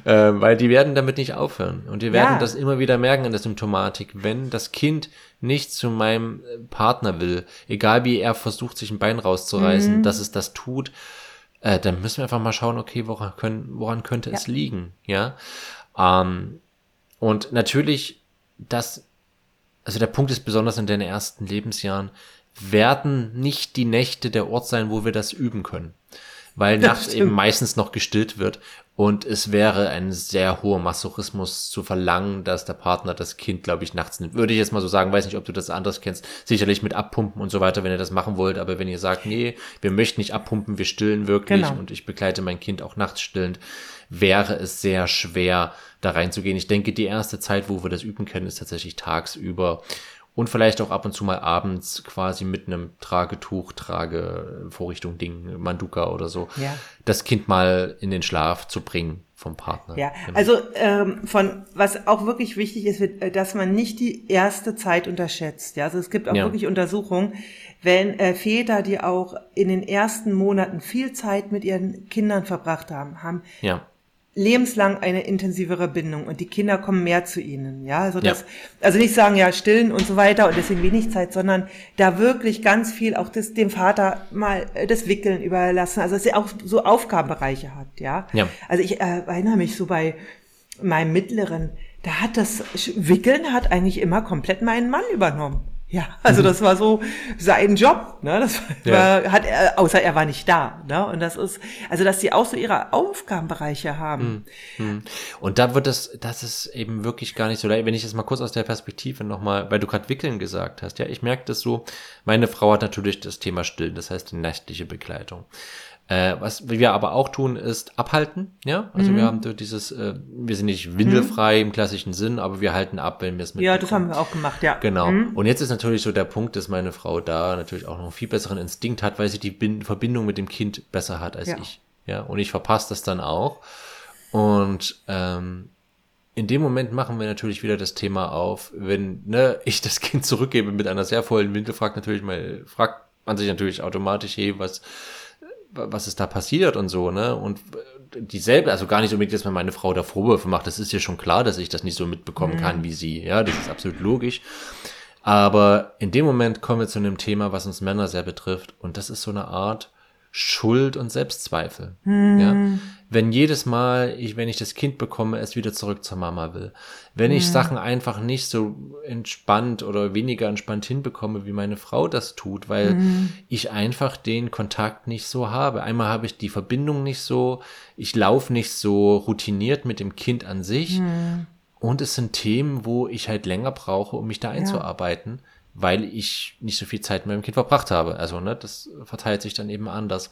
Ähm, weil die werden damit nicht aufhören. Und die werden ja. das immer wieder merken in der Symptomatik. Wenn das Kind nicht zu meinem Partner will, egal wie er versucht, sich ein Bein rauszureißen, mhm. dass es das tut, äh, dann müssen wir einfach mal schauen, okay, woran, können, woran könnte ja. es liegen, ja? Ähm, und natürlich, das, also der Punkt ist besonders in den ersten Lebensjahren, werden nicht die Nächte der Ort sein, wo wir das üben können. Weil nachts eben meistens noch gestillt wird. Und es wäre ein sehr hoher Masochismus zu verlangen, dass der Partner das Kind, glaube ich, nachts nimmt. Würde ich jetzt mal so sagen, weiß nicht, ob du das anders kennst. Sicherlich mit Abpumpen und so weiter, wenn ihr das machen wollt. Aber wenn ihr sagt, nee, wir möchten nicht abpumpen, wir stillen wirklich genau. und ich begleite mein Kind auch nachts stillend, wäre es sehr schwer, da reinzugehen. Ich denke, die erste Zeit, wo wir das üben können, ist tatsächlich tagsüber und vielleicht auch ab und zu mal abends quasi mit einem Tragetuch, Tragevorrichtung, Ding, Manduka oder so, ja. das Kind mal in den Schlaf zu bringen vom Partner. Ja, genau. also ähm, von was auch wirklich wichtig ist, äh, dass man nicht die erste Zeit unterschätzt. Ja, also es gibt auch ja. wirklich Untersuchungen, wenn äh, Väter, die auch in den ersten Monaten viel Zeit mit ihren Kindern verbracht haben, haben ja lebenslang eine intensivere Bindung und die Kinder kommen mehr zu ihnen. Ja, also das, ja. also nicht sagen, ja, stillen und so weiter und deswegen wenig Zeit, sondern da wirklich ganz viel auch das, dem Vater mal äh, das Wickeln überlassen, also dass er auch so Aufgabenbereiche hat. Ja, ja. also ich äh, erinnere mich so bei meinem Mittleren, da hat das Wickeln hat eigentlich immer komplett meinen Mann übernommen. Ja, also das war so sein Job, ne? Das war, ja. hat er, außer er war nicht da, ne? Und das ist, also dass sie auch so ihre Aufgabenbereiche haben. Hm, hm. Und da wird es, das ist eben wirklich gar nicht so leicht. Wenn ich das mal kurz aus der Perspektive nochmal, weil du gerade Wickeln gesagt hast, ja, ich merke das so, meine Frau hat natürlich das Thema Stillen, das heißt die nächtliche Begleitung. Äh, was wir aber auch tun, ist abhalten. Ja, also mhm. wir haben dieses, äh, wir sind nicht windelfrei mhm. im klassischen Sinn, aber wir halten ab, wenn wir es mit. Ja, das haben wir auch gemacht, ja. Genau. Mhm. Und jetzt ist natürlich so der Punkt, dass meine Frau da natürlich auch noch einen viel besseren Instinkt hat, weil sie die Bin Verbindung mit dem Kind besser hat als ja. ich. Ja, und ich verpasse das dann auch. Und ähm, in dem Moment machen wir natürlich wieder das Thema auf, wenn ne, ich das Kind zurückgebe mit einer sehr vollen Windel, fragt natürlich mal, fragt man sich natürlich automatisch, hey, was was ist da passiert und so, ne? Und dieselbe, also gar nicht unbedingt, dass man meine Frau da Vorwürfe macht, das ist ja schon klar, dass ich das nicht so mitbekommen mhm. kann wie sie, ja, das ist absolut logisch. Aber in dem Moment kommen wir zu einem Thema, was uns Männer sehr betrifft, und das ist so eine Art Schuld und Selbstzweifel. Mhm. Ja? Wenn jedes Mal, ich, wenn ich das Kind bekomme, es wieder zurück zur Mama will. Wenn mhm. ich Sachen einfach nicht so entspannt oder weniger entspannt hinbekomme, wie meine Frau das tut, weil mhm. ich einfach den Kontakt nicht so habe. Einmal habe ich die Verbindung nicht so, ich laufe nicht so routiniert mit dem Kind an sich. Mhm. Und es sind Themen, wo ich halt länger brauche, um mich da einzuarbeiten. Ja weil ich nicht so viel Zeit mit meinem Kind verbracht habe. Also, ne, das verteilt sich dann eben anders.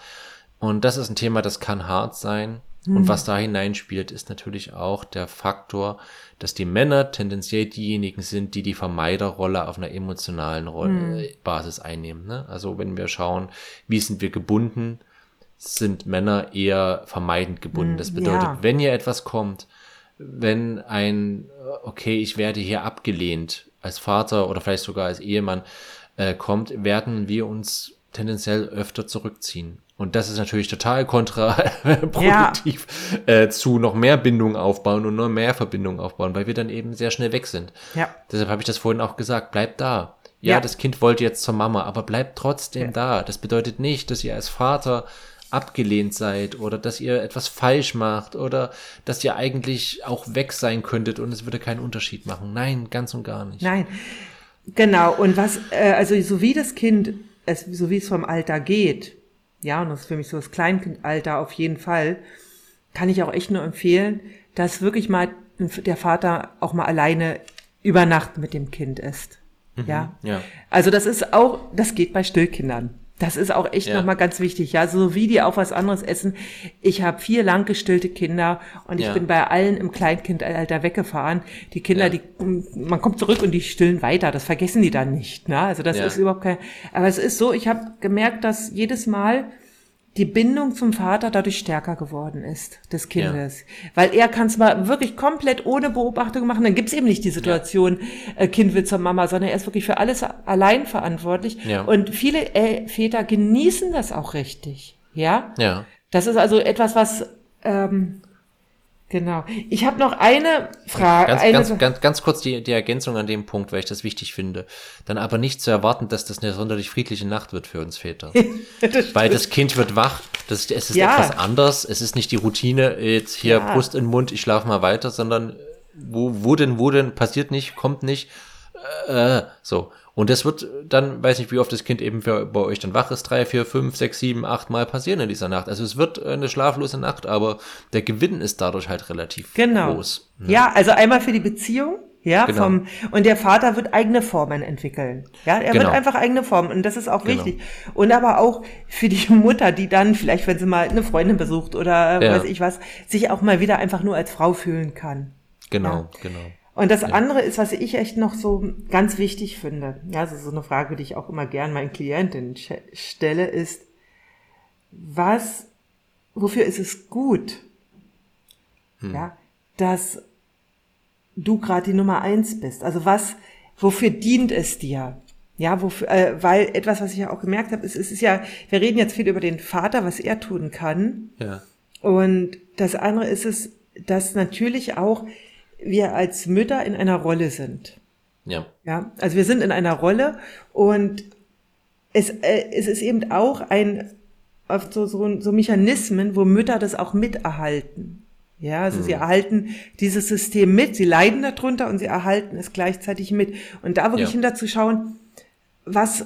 Und das ist ein Thema, das kann hart sein. Mhm. Und was da hineinspielt, ist natürlich auch der Faktor, dass die Männer tendenziell diejenigen sind, die die Vermeiderrolle auf einer emotionalen Rolle, mhm. Basis einnehmen. Ne? Also wenn wir schauen, wie sind wir gebunden, sind Männer eher vermeidend gebunden. Mhm. Das bedeutet, ja. wenn hier etwas kommt, wenn ein, okay, ich werde hier abgelehnt als Vater oder vielleicht sogar als Ehemann äh, kommt, werden wir uns tendenziell öfter zurückziehen. Und das ist natürlich total kontraproduktiv <laughs> ja. äh, zu noch mehr Bindung aufbauen und noch mehr Verbindung aufbauen, weil wir dann eben sehr schnell weg sind. Ja. Deshalb habe ich das vorhin auch gesagt, bleibt da. Ja, ja, das Kind wollte jetzt zur Mama, aber bleibt trotzdem da. Das bedeutet nicht, dass ihr als Vater abgelehnt seid oder dass ihr etwas falsch macht oder dass ihr eigentlich auch weg sein könntet und es würde keinen Unterschied machen. Nein, ganz und gar nicht. Nein. Genau. Und was, äh, also so wie das Kind, es, so wie es vom Alter geht, ja, und das ist für mich so das Kleinkindalter auf jeden Fall, kann ich auch echt nur empfehlen, dass wirklich mal der Vater auch mal alleine über Nacht mit dem Kind ist. Mhm, ja? ja. Also das ist auch, das geht bei Stillkindern. Das ist auch echt ja. nochmal ganz wichtig, ja. So wie die auch was anderes essen. Ich habe vier lang gestillte Kinder und ja. ich bin bei allen im Kleinkindalter weggefahren. Die Kinder, ja. die, man kommt zurück und die stillen weiter. Das vergessen die dann nicht, ne? Also das ist überhaupt kein, aber es ist so, ich habe gemerkt, dass jedes Mal, die Bindung zum Vater dadurch stärker geworden ist, des Kindes. Ja. Weil er kann es mal wirklich komplett ohne Beobachtung machen. Dann gibt's eben nicht die Situation, ja. äh, Kind will zur Mama, sondern er ist wirklich für alles allein verantwortlich. Ja. Und viele äh, Väter genießen das auch richtig. Ja? Ja. Das ist also etwas, was ähm, Genau. Ich habe noch eine Frage. Ganz, eine ganz, ganz, ganz kurz die, die Ergänzung an dem Punkt, weil ich das wichtig finde. Dann aber nicht zu erwarten, dass das eine sonderlich friedliche Nacht wird für uns Väter. <laughs> das weil das Kind wird wach, das, es ist ja. etwas anders, es ist nicht die Routine, jetzt hier ja. Brust in den Mund, ich schlafe mal weiter, sondern wo, wo denn, wo denn, passiert nicht, kommt nicht, äh, so. Und das wird dann, weiß nicht, wie oft das Kind eben für, bei euch dann wach ist, drei, vier, fünf, sechs, sieben, acht Mal passieren in dieser Nacht. Also es wird eine schlaflose Nacht, aber der Gewinn ist dadurch halt relativ genau. groß. Ne? Ja, also einmal für die Beziehung, ja, genau. vom, und der Vater wird eigene Formen entwickeln. Ja, er genau. wird einfach eigene Formen und das ist auch genau. wichtig. Und aber auch für die <laughs> Mutter, die dann vielleicht, wenn sie mal eine Freundin besucht oder ja. weiß ich was, sich auch mal wieder einfach nur als Frau fühlen kann. Genau, ja. genau. Und das ja. andere ist, was ich echt noch so ganz wichtig finde, ja, also so eine Frage, die ich auch immer gern meinen Klientinnen stelle, ist, was, wofür ist es gut, hm. ja, dass du gerade die Nummer eins bist? Also was, wofür dient es dir? Ja, wofür, äh, weil etwas, was ich ja auch gemerkt habe, ist, es ist ja, wir reden jetzt viel über den Vater, was er tun kann. Ja. Und das andere ist es, dass natürlich auch wir als Mütter in einer Rolle sind. Ja. Ja, also wir sind in einer Rolle und es, äh, es ist eben auch ein, so, so, so Mechanismen, wo Mütter das auch miterhalten. Ja, also mhm. sie erhalten dieses System mit, sie leiden darunter und sie erhalten es gleichzeitig mit. Und da wirklich ja. hinterzuschauen, was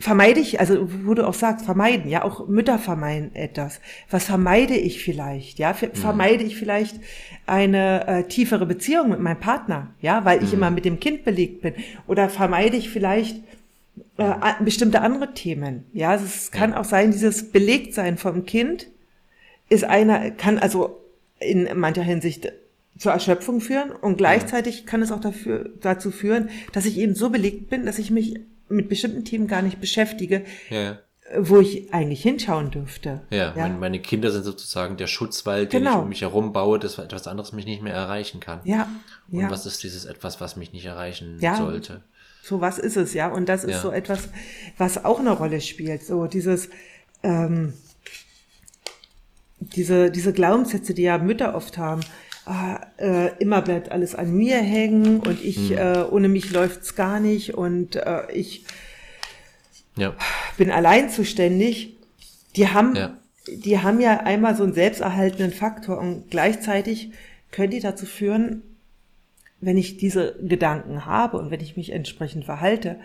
vermeide ich, also wo du auch sagst, vermeiden, ja, auch Mütter vermeiden etwas. Was vermeide ich vielleicht, ja? Mhm. Vermeide ich vielleicht eine äh, tiefere Beziehung mit meinem Partner, ja, weil ich mhm. immer mit dem Kind belegt bin? Oder vermeide ich vielleicht äh, bestimmte andere Themen? Ja, also es kann auch sein, dieses Belegtsein vom Kind ist einer, kann also in mancher Hinsicht zur Erschöpfung führen und gleichzeitig kann es auch dafür, dazu führen, dass ich eben so belegt bin, dass ich mich mit bestimmten Themen gar nicht beschäftige, ja. wo ich eigentlich hinschauen dürfte. Ja, ja? Meine, Kinder sind sozusagen der Schutzwald, genau. den ich genau. um mich herum baue, dass etwas anderes mich nicht mehr erreichen kann. Ja. Und ja. was ist dieses etwas, was mich nicht erreichen sollte? So was ist es, ja. Und das ist so etwas, was auch eine Rolle spielt. So dieses, ähm, diese, diese Glaubenssätze, die ja Mütter oft haben äh, immer bleibt alles an mir hängen und ich, mhm. äh, ohne mich läuft's gar nicht und äh, ich ja. bin allein zuständig. Die haben, ja. die haben ja einmal so einen selbsterhaltenden Faktor und gleichzeitig können die dazu führen, wenn ich diese Gedanken habe und wenn ich mich entsprechend verhalte,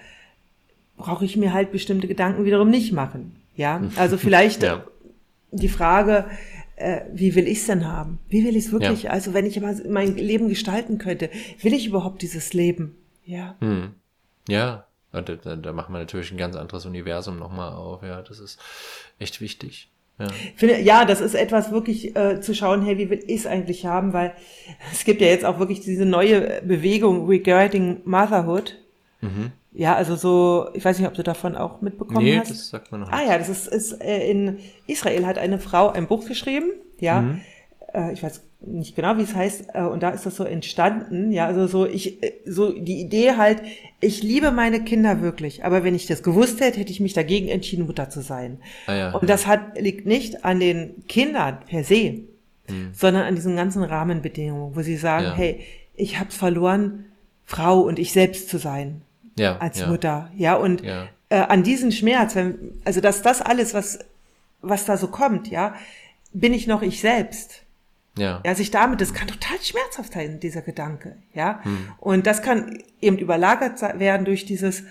brauche ich mir halt bestimmte Gedanken wiederum nicht machen. Ja, <laughs> also vielleicht ja. die Frage, äh, wie will ich's denn haben? Wie will ich's wirklich? Ja. Also wenn ich mal mein Leben gestalten könnte, will ich überhaupt dieses Leben? Ja. Hm. Ja, da, da, da machen wir natürlich ein ganz anderes Universum nochmal auf. Ja, das ist echt wichtig. Ja. Finde, ja, das ist etwas wirklich äh, zu schauen, hey, wie will ich es eigentlich haben, weil es gibt ja jetzt auch wirklich diese neue Bewegung regarding Motherhood. Mhm. Ja, also so, ich weiß nicht, ob du davon auch mitbekommen nee, hast. das sagt man noch ah ja, das ist, ist äh, in Israel hat eine Frau ein Buch geschrieben, ja, mhm. äh, ich weiß nicht genau, wie es heißt, äh, und da ist das so entstanden, ja, also so ich, äh, so die Idee halt, ich liebe meine Kinder wirklich, aber wenn ich das gewusst hätte, hätte ich mich dagegen entschieden, Mutter zu sein. Ah, ja. Und das hat, liegt nicht an den Kindern per se, hm. sondern an diesen ganzen Rahmenbedingungen, wo sie sagen, ja. hey, ich hab's verloren, Frau und ich selbst zu sein. Ja, als ja. Mutter. Ja, und ja. Äh, an diesen Schmerz, wenn, also dass das alles, was, was da so kommt, ja, bin ich noch ich selbst. Ja. ja, sich damit, das kann total schmerzhaft sein, dieser Gedanke, ja. Hm. Und das kann eben überlagert werden durch dieses,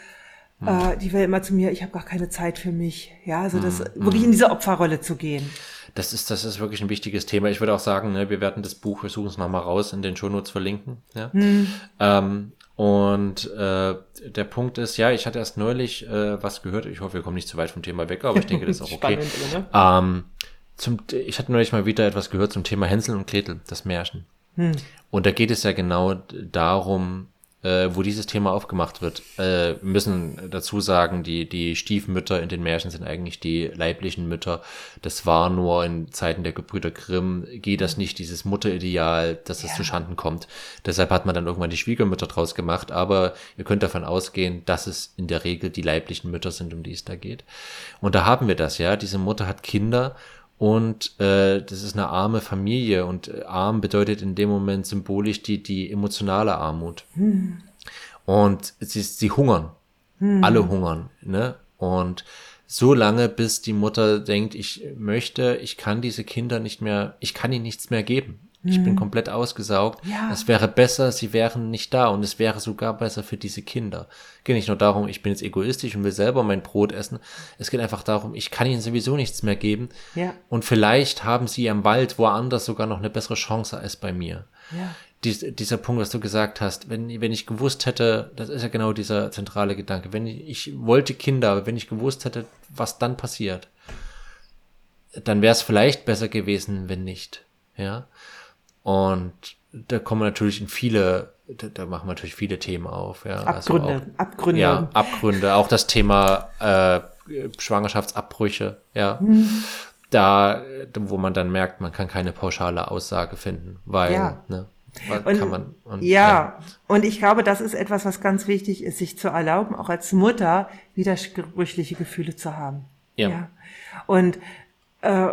hm. äh, die will immer zu mir, ich habe gar keine Zeit für mich, ja, also das hm. wirklich hm. in diese Opferrolle zu gehen. Das ist, das ist wirklich ein wichtiges Thema. Ich würde auch sagen, ne, wir werden das Buch, wir suchen es nochmal raus, in den Shownotes verlinken. Ja? Hm. Ähm, und äh, der Punkt ist, ja, ich hatte erst neulich äh, was gehört. Ich hoffe, wir kommen nicht zu weit vom Thema weg, aber ich denke, das ist auch <laughs> okay. Spannend, ähm, zum, ich hatte neulich mal wieder etwas gehört zum Thema Hänsel und Gretel, das Märchen. Hm. Und da geht es ja genau darum, äh, wo dieses Thema aufgemacht wird. Äh, müssen dazu sagen, die, die Stiefmütter in den Märchen sind eigentlich die leiblichen Mütter. Das war nur in Zeiten der Gebrüder Grimm, geht das nicht, dieses Mutterideal, dass es ja. zu Schanden kommt. Deshalb hat man dann irgendwann die Schwiegermütter draus gemacht, aber ihr könnt davon ausgehen, dass es in der Regel die leiblichen Mütter sind, um die es da geht. Und da haben wir das, ja. Diese Mutter hat Kinder und äh, das ist eine arme Familie und äh, arm bedeutet in dem Moment symbolisch die, die emotionale Armut. Hm. Und sie, sie hungern. Hm. Alle hungern. Ne? Und so lange, bis die Mutter denkt, ich möchte, ich kann diese Kinder nicht mehr, ich kann ihnen nichts mehr geben. Ich bin mhm. komplett ausgesaugt. Ja. Es wäre besser, sie wären nicht da und es wäre sogar besser für diese Kinder. Es geht nicht nur darum, ich bin jetzt egoistisch und will selber mein Brot essen. Es geht einfach darum, ich kann ihnen sowieso nichts mehr geben. Ja. Und vielleicht haben sie im Wald woanders sogar noch eine bessere Chance als bei mir. Ja. Dies, dieser Punkt, was du gesagt hast, wenn, wenn ich gewusst hätte, das ist ja genau dieser zentrale Gedanke, wenn ich, ich wollte Kinder, aber wenn ich gewusst hätte, was dann passiert, dann wäre es vielleicht besser gewesen, wenn nicht. Ja. Und da kommen natürlich in viele, da, da machen wir natürlich viele Themen auf. Ja. Abgründe, also auch, Abgründe. Ja, Abgründe. Auch das Thema äh, Schwangerschaftsabbrüche, ja. Mhm. Da, wo man dann merkt, man kann keine pauschale Aussage finden, weil, ja. ne, und, kann man, und, ja, ja, und ich glaube, das ist etwas, was ganz wichtig ist, sich zu erlauben, auch als Mutter widersprüchliche Gefühle zu haben. Ja. ja. Und äh,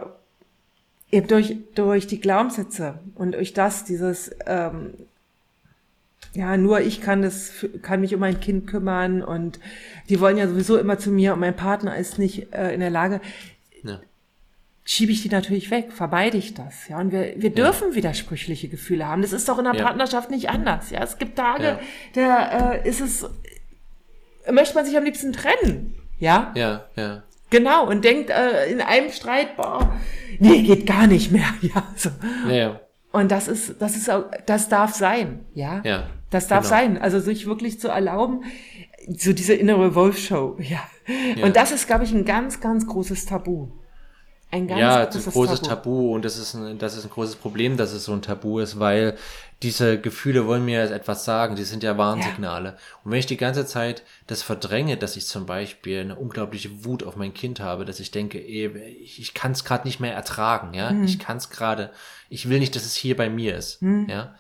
eben durch, durch die Glaubenssätze und durch das, dieses, ähm, ja, nur ich kann das, kann mich um mein Kind kümmern und die wollen ja sowieso immer zu mir und mein Partner ist nicht äh, in der Lage. Ja. Schiebe ich die natürlich weg, vermeide ich das, ja. Und wir, wir dürfen ja. widersprüchliche Gefühle haben. Das ist doch in der ja. Partnerschaft nicht anders, ja. Es gibt Tage, da äh, ist es, möchte man sich am liebsten trennen, ja. Ja, ja. Genau, und denkt äh, in einem Streit, boah, nee, geht gar nicht mehr. <laughs> Ja, so. ja. Und das ist, das ist auch, das darf sein, ja. Ja. Das darf genau. sein. Also sich wirklich zu erlauben, so diese innere Wolfshow, <laughs> ja. ja. Und das ist, glaube ich, ein ganz, ganz großes Tabu. Ein ganz ja, großes, ein großes Tabu. Tabu. Und das ist, ein, das ist ein großes Problem, dass es so ein Tabu ist, weil diese Gefühle wollen mir etwas sagen, die sind ja Warnsignale. Ja. Und wenn ich die ganze Zeit das verdränge, dass ich zum Beispiel eine unglaubliche Wut auf mein Kind habe, dass ich denke, ey, ich, kann es gerade nicht mehr ertragen, ja, mhm. ich kann es gerade, ich will nicht, dass es hier bei mir ist, mhm. ja.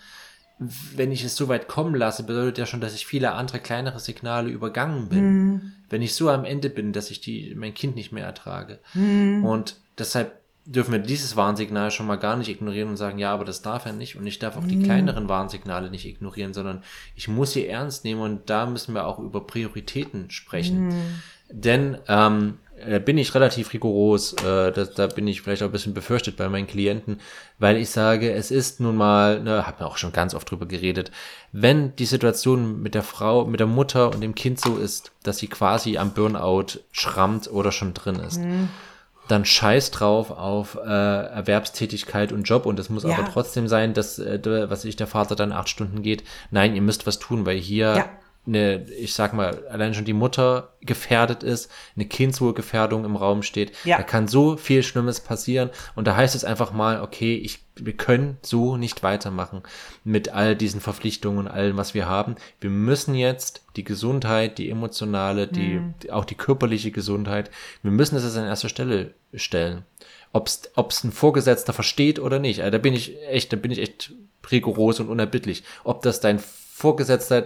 Wenn ich es so weit kommen lasse, bedeutet ja schon, dass ich viele andere kleinere Signale übergangen bin. Mhm. Wenn ich so am Ende bin, dass ich die, mein Kind nicht mehr ertrage. Mhm. Und deshalb dürfen wir dieses Warnsignal schon mal gar nicht ignorieren und sagen, ja, aber das darf er nicht und ich darf auch die mhm. kleineren Warnsignale nicht ignorieren, sondern ich muss sie ernst nehmen und da müssen wir auch über Prioritäten sprechen. Mhm. Denn ähm, bin ich relativ rigoros, äh, da, da bin ich vielleicht auch ein bisschen befürchtet bei meinen Klienten, weil ich sage, es ist nun mal, ne, hab mir auch schon ganz oft drüber geredet, wenn die Situation mit der Frau, mit der Mutter und dem Kind so ist, dass sie quasi am Burnout schrammt oder schon drin ist. Mhm dann scheiß drauf auf äh, Erwerbstätigkeit und Job und es muss ja. aber trotzdem sein, dass, äh, was ich, der Vater dann acht Stunden geht. Nein, ihr müsst was tun, weil hier ja eine, ich sag mal, allein schon die Mutter gefährdet ist, eine Kindswohlgefährdung im Raum steht. Ja. Da kann so viel Schlimmes passieren. Und da heißt es einfach mal, okay, ich, wir können so nicht weitermachen mit all diesen Verpflichtungen und allem, was wir haben. Wir müssen jetzt die Gesundheit, die emotionale, die, mhm. auch die körperliche Gesundheit, wir müssen das an erster Stelle stellen. ob es ein Vorgesetzter versteht oder nicht. Also da bin ich echt, da bin ich echt rigoros und unerbittlich. Ob das dein Vorgesetzter,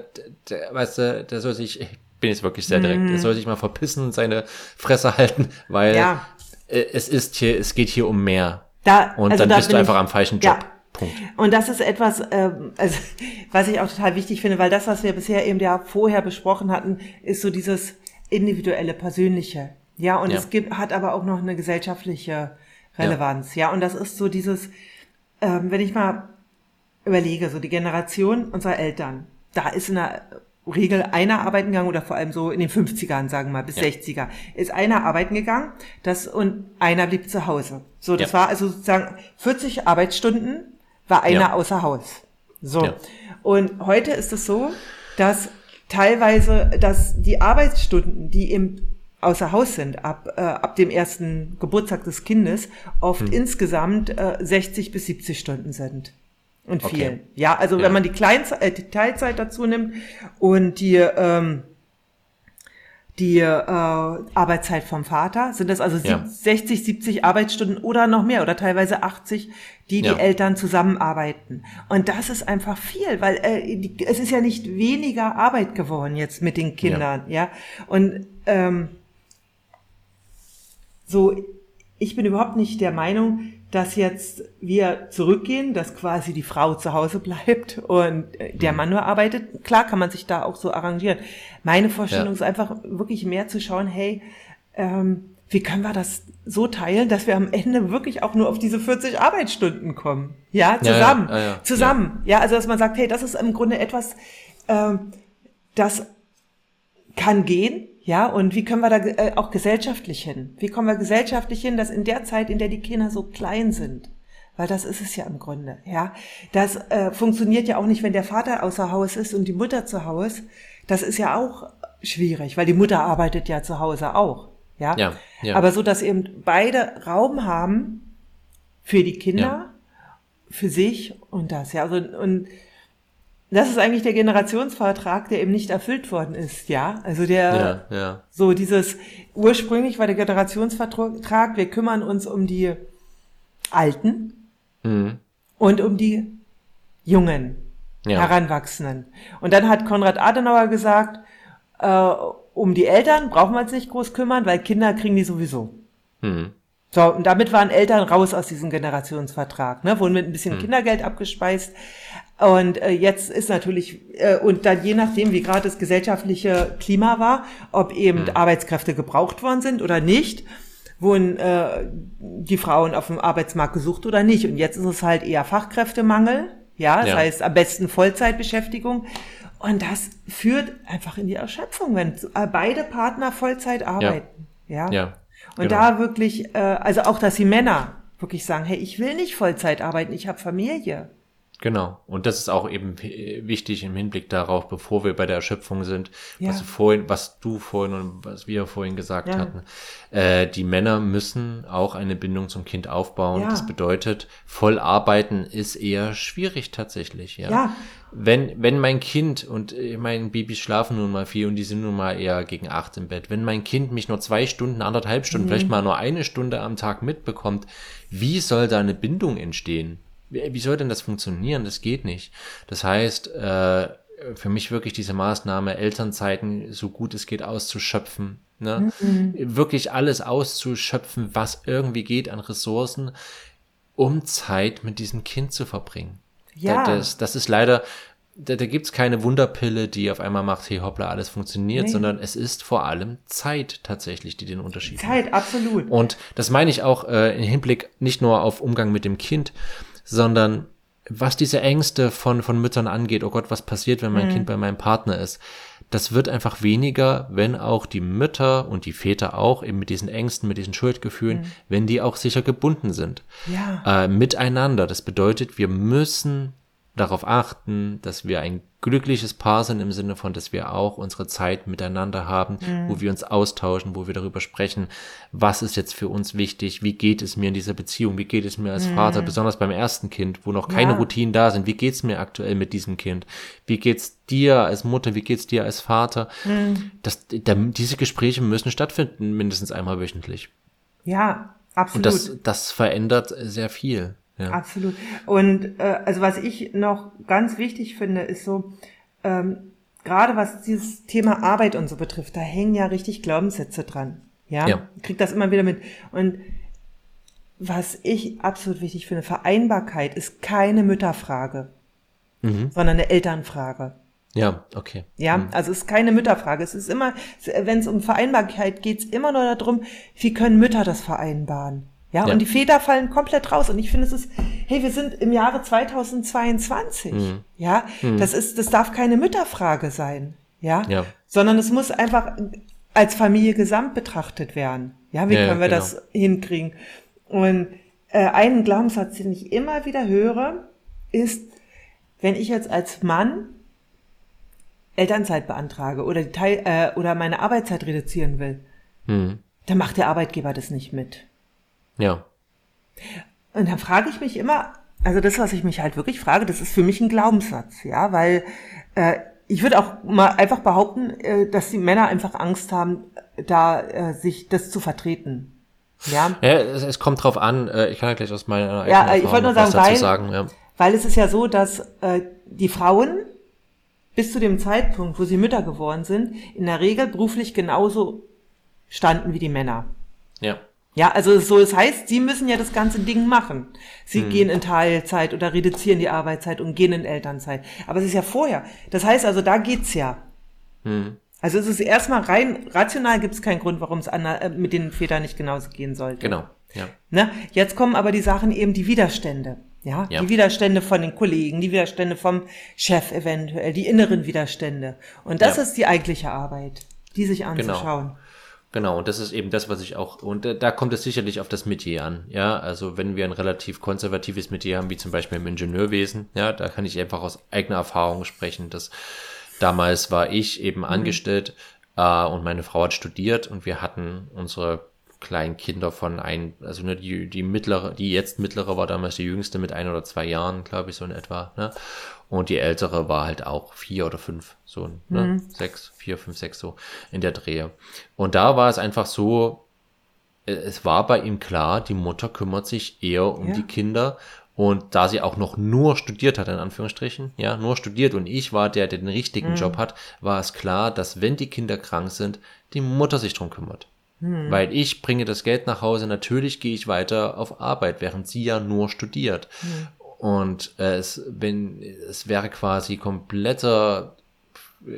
der, weißt du, der soll sich, ich bin jetzt wirklich sehr direkt, mm. der soll sich mal verpissen und seine Fresse halten, weil ja. Äh, es ist hier, es geht hier um mehr. Da, und also dann da bist du einfach ich, am falschen Job. Ja. Punkt. Und das ist etwas, ähm, also, was ich auch total wichtig finde, weil das, was wir bisher eben ja vorher besprochen hatten, ist so dieses individuelle, persönliche. Ja, und ja. es gibt, hat aber auch noch eine gesellschaftliche Relevanz. Ja, ja und das ist so dieses, ähm, wenn ich mal überlege, so die Generation unserer Eltern, da ist in der Regel einer arbeiten gegangen oder vor allem so in den 50ern, sagen wir mal, bis ja. 60er, ist einer arbeiten gegangen, das und einer blieb zu Hause. So, das ja. war also sozusagen 40 Arbeitsstunden war einer ja. außer Haus. So. Und heute ist es so, dass teilweise, dass die Arbeitsstunden, die im außer Haus sind, ab, äh, ab dem ersten Geburtstag des Kindes, oft hm. insgesamt äh, 60 bis 70 Stunden sind. Und okay. vielen. Ja, also ja. wenn man die, Kleinzeit, äh, die Teilzeit dazu nimmt und die, ähm, die äh, Arbeitszeit vom Vater, sind das also ja. 60, 70 Arbeitsstunden oder noch mehr oder teilweise 80, die ja. die Eltern zusammenarbeiten. Und das ist einfach viel, weil äh, die, es ist ja nicht weniger Arbeit geworden jetzt mit den Kindern, ja. ja? Und ähm, so, ich bin überhaupt nicht der Meinung, dass jetzt wir zurückgehen, dass quasi die Frau zu Hause bleibt und der mhm. Mann nur arbeitet. Klar kann man sich da auch so arrangieren. Meine Vorstellung ja. ist einfach wirklich mehr zu schauen, hey, ähm, wie können wir das so teilen, dass wir am Ende wirklich auch nur auf diese 40 Arbeitsstunden kommen? Ja, zusammen. Ja, ja, zusammen. Ja. also dass man sagt, hey, das ist im Grunde etwas, ähm, das kann gehen, ja, und wie können wir da äh, auch gesellschaftlich hin? Wie kommen wir gesellschaftlich hin, dass in der Zeit, in der die Kinder so klein sind, weil das ist es ja im Grunde, ja, das äh, funktioniert ja auch nicht, wenn der Vater außer Haus ist und die Mutter zu Hause. Das ist ja auch schwierig, weil die Mutter arbeitet ja zu Hause auch, ja. ja, ja. Aber so, dass eben beide Raum haben für die Kinder, ja. für sich und das, ja. Also, und das ist eigentlich der Generationsvertrag, der eben nicht erfüllt worden ist, ja. Also der, ja, ja. so dieses, ursprünglich war der Generationsvertrag, wir kümmern uns um die Alten mhm. und um die Jungen, ja. Heranwachsenden. Und dann hat Konrad Adenauer gesagt, äh, um die Eltern brauchen wir uns nicht groß kümmern, weil Kinder kriegen die sowieso. Mhm. So, und damit waren Eltern raus aus diesem Generationsvertrag, ne, wurden mit ein bisschen mhm. Kindergeld abgespeist. Und äh, jetzt ist natürlich, äh, und dann je nachdem, wie gerade das gesellschaftliche Klima war, ob eben mhm. Arbeitskräfte gebraucht worden sind oder nicht, wurden äh, die Frauen auf dem Arbeitsmarkt gesucht oder nicht. Und jetzt ist es halt eher Fachkräftemangel, ja, das ja. heißt am besten Vollzeitbeschäftigung. Und das führt einfach in die Erschöpfung, wenn äh, beide Partner Vollzeit arbeiten. Ja. ja. ja und genau. da wirklich, äh, also auch, dass die Männer wirklich sagen, hey, ich will nicht Vollzeit arbeiten, ich habe Familie. Genau. Und das ist auch eben wichtig im Hinblick darauf, bevor wir bei der Erschöpfung sind, ja. was, du vorhin, was du vorhin und was wir vorhin gesagt ja. hatten. Äh, die Männer müssen auch eine Bindung zum Kind aufbauen. Ja. Das bedeutet, voll arbeiten ist eher schwierig tatsächlich. Ja. Wenn, wenn mein Kind und äh, mein Babys schlafen nun mal viel und die sind nun mal eher gegen acht im Bett, wenn mein Kind mich nur zwei Stunden, anderthalb Stunden, mhm. vielleicht mal nur eine Stunde am Tag mitbekommt, wie soll da eine Bindung entstehen? Wie soll denn das funktionieren? Das geht nicht. Das heißt, äh, für mich wirklich diese Maßnahme, Elternzeiten so gut es geht auszuschöpfen. Ne? Mhm. Wirklich alles auszuschöpfen, was irgendwie geht an Ressourcen, um Zeit mit diesem Kind zu verbringen. Ja. Das, das ist leider, da, da gibt's keine Wunderpille, die auf einmal macht, hey hoppla, alles funktioniert, nee. sondern es ist vor allem Zeit tatsächlich, die den Unterschied Zeit, macht. Zeit, absolut. Und das meine ich auch äh, im Hinblick nicht nur auf Umgang mit dem Kind, sondern was diese Ängste von, von Müttern angeht, oh Gott, was passiert, wenn mein mhm. Kind bei meinem Partner ist, das wird einfach weniger, wenn auch die Mütter und die Väter auch eben mit diesen Ängsten, mit diesen Schuldgefühlen, mhm. wenn die auch sicher gebunden sind. Ja. Äh, miteinander. Das bedeutet, wir müssen darauf achten, dass wir ein glückliches Paar sind im Sinne von, dass wir auch unsere Zeit miteinander haben, mhm. wo wir uns austauschen, wo wir darüber sprechen, was ist jetzt für uns wichtig, wie geht es mir in dieser Beziehung, wie geht es mir als mhm. Vater, besonders beim ersten Kind, wo noch keine ja. Routinen da sind, wie geht es mir aktuell mit diesem Kind, wie geht's dir als Mutter, wie geht's dir als Vater, mhm. das, da, diese Gespräche müssen stattfinden, mindestens einmal wöchentlich. Ja, Absolut. Und das, das verändert sehr viel. Ja. Absolut. Und äh, also was ich noch ganz wichtig finde, ist so, ähm, gerade was dieses Thema Arbeit und so betrifft, da hängen ja richtig Glaubenssätze dran. Ja, ja. kriegt das immer wieder mit. Und was ich absolut wichtig finde, Vereinbarkeit ist keine Mütterfrage, mhm. sondern eine Elternfrage. Ja, okay. Ja, mhm. also es ist keine Mütterfrage. Es ist immer, wenn es um Vereinbarkeit geht, es immer nur darum, wie können Mütter das vereinbaren? Ja, ja, und die Väter fallen komplett raus. Und ich finde, es ist, hey, wir sind im Jahre 2022. Mhm. Ja, mhm. das ist, das darf keine Mütterfrage sein. Ja, ja. sondern es muss einfach als Familie gesamt betrachtet werden. Ja, wie ja, können wir genau. das hinkriegen? Und äh, einen Glaubenssatz, den ich immer wieder höre, ist, wenn ich jetzt als Mann Elternzeit beantrage oder, die Teil, äh, oder meine Arbeitszeit reduzieren will, hm. dann macht der Arbeitgeber das nicht mit. Ja. Und dann frage ich mich immer, also das, was ich mich halt wirklich frage, das ist für mich ein Glaubenssatz, ja, weil äh, ich würde auch mal einfach behaupten, äh, dass die Männer einfach Angst haben, da äh, sich das zu vertreten. Ja, ja es, es kommt drauf an. Äh, ich kann ja gleich aus meiner ja, ich wollte nur sagen, weil, sagen ja. weil es ist ja so, dass äh, die Frauen bis zu dem Zeitpunkt, wo sie Mütter geworden sind, in der Regel beruflich genauso standen wie die Männer. Ja. Ja, also so, es heißt, sie müssen ja das ganze Ding machen. Sie hm. gehen in Teilzeit oder reduzieren die Arbeitszeit und gehen in Elternzeit. Aber es ist ja vorher. Das heißt also, da geht's ja. Hm. Also es ist erstmal rein rational gibt es keinen Grund, warum es äh, mit den Vätern nicht genauso gehen sollte. Genau. Ja. Ne? Jetzt kommen aber die Sachen eben die Widerstände. Ja? ja, die Widerstände von den Kollegen, die Widerstände vom Chef eventuell, die inneren Widerstände. Und das ja. ist die eigentliche Arbeit, die sich genau. anzuschauen. Genau. Genau, und das ist eben das, was ich auch, und da kommt es sicherlich auf das Metier an, ja, also wenn wir ein relativ konservatives Metier haben, wie zum Beispiel im Ingenieurwesen, ja, da kann ich einfach aus eigener Erfahrung sprechen, dass damals war ich eben mhm. angestellt äh, und meine Frau hat studiert und wir hatten unsere kleinen Kinder von ein, also ne, die, die mittlere, die jetzt mittlere war damals die jüngste mit ein oder zwei Jahren, glaube ich, so in etwa, ne? Und die ältere war halt auch vier oder fünf, so, ne? Mhm. Sechs, vier, fünf, sechs, so in der Drehe. Und da war es einfach so, äh, es war bei ihm klar, die Mutter kümmert sich eher um ja. die Kinder. Und da sie auch noch nur studiert hat, in Anführungsstrichen, ja, nur studiert und ich war der, der den richtigen mhm. Job hat, war es klar, dass wenn die Kinder krank sind, die Mutter sich drum kümmert. Mhm. Weil ich bringe das Geld nach Hause, natürlich gehe ich weiter auf Arbeit, während sie ja nur studiert. Mhm. Und äh, es, wenn, es wäre quasi kompletter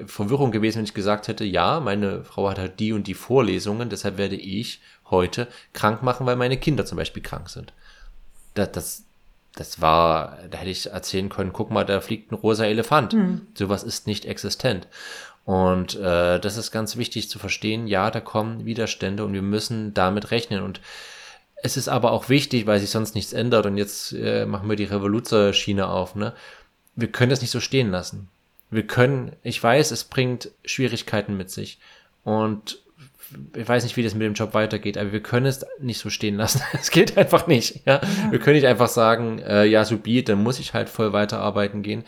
Verwirrung gewesen, wenn ich gesagt hätte, ja, meine Frau hat halt die und die Vorlesungen, deshalb werde ich heute krank machen, weil meine Kinder zum Beispiel krank sind. Das, das, das war, da hätte ich erzählen können, guck mal, da fliegt ein rosa Elefant. Mhm. Sowas ist nicht existent. Und äh, das ist ganz wichtig zu verstehen. Ja, da kommen Widerstände und wir müssen damit rechnen. Und es ist aber auch wichtig, weil sich sonst nichts ändert und jetzt äh, machen wir die Revoluzer-Schiene auf, ne? Wir können das nicht so stehen lassen. Wir können, ich weiß, es bringt Schwierigkeiten mit sich und ich weiß nicht, wie das mit dem Job weitergeht, aber wir können es nicht so stehen lassen. <laughs> Es geht einfach nicht. Ja? ja. Wir können nicht einfach sagen, äh, ja, so be, dann muss ich halt voll weiterarbeiten gehen.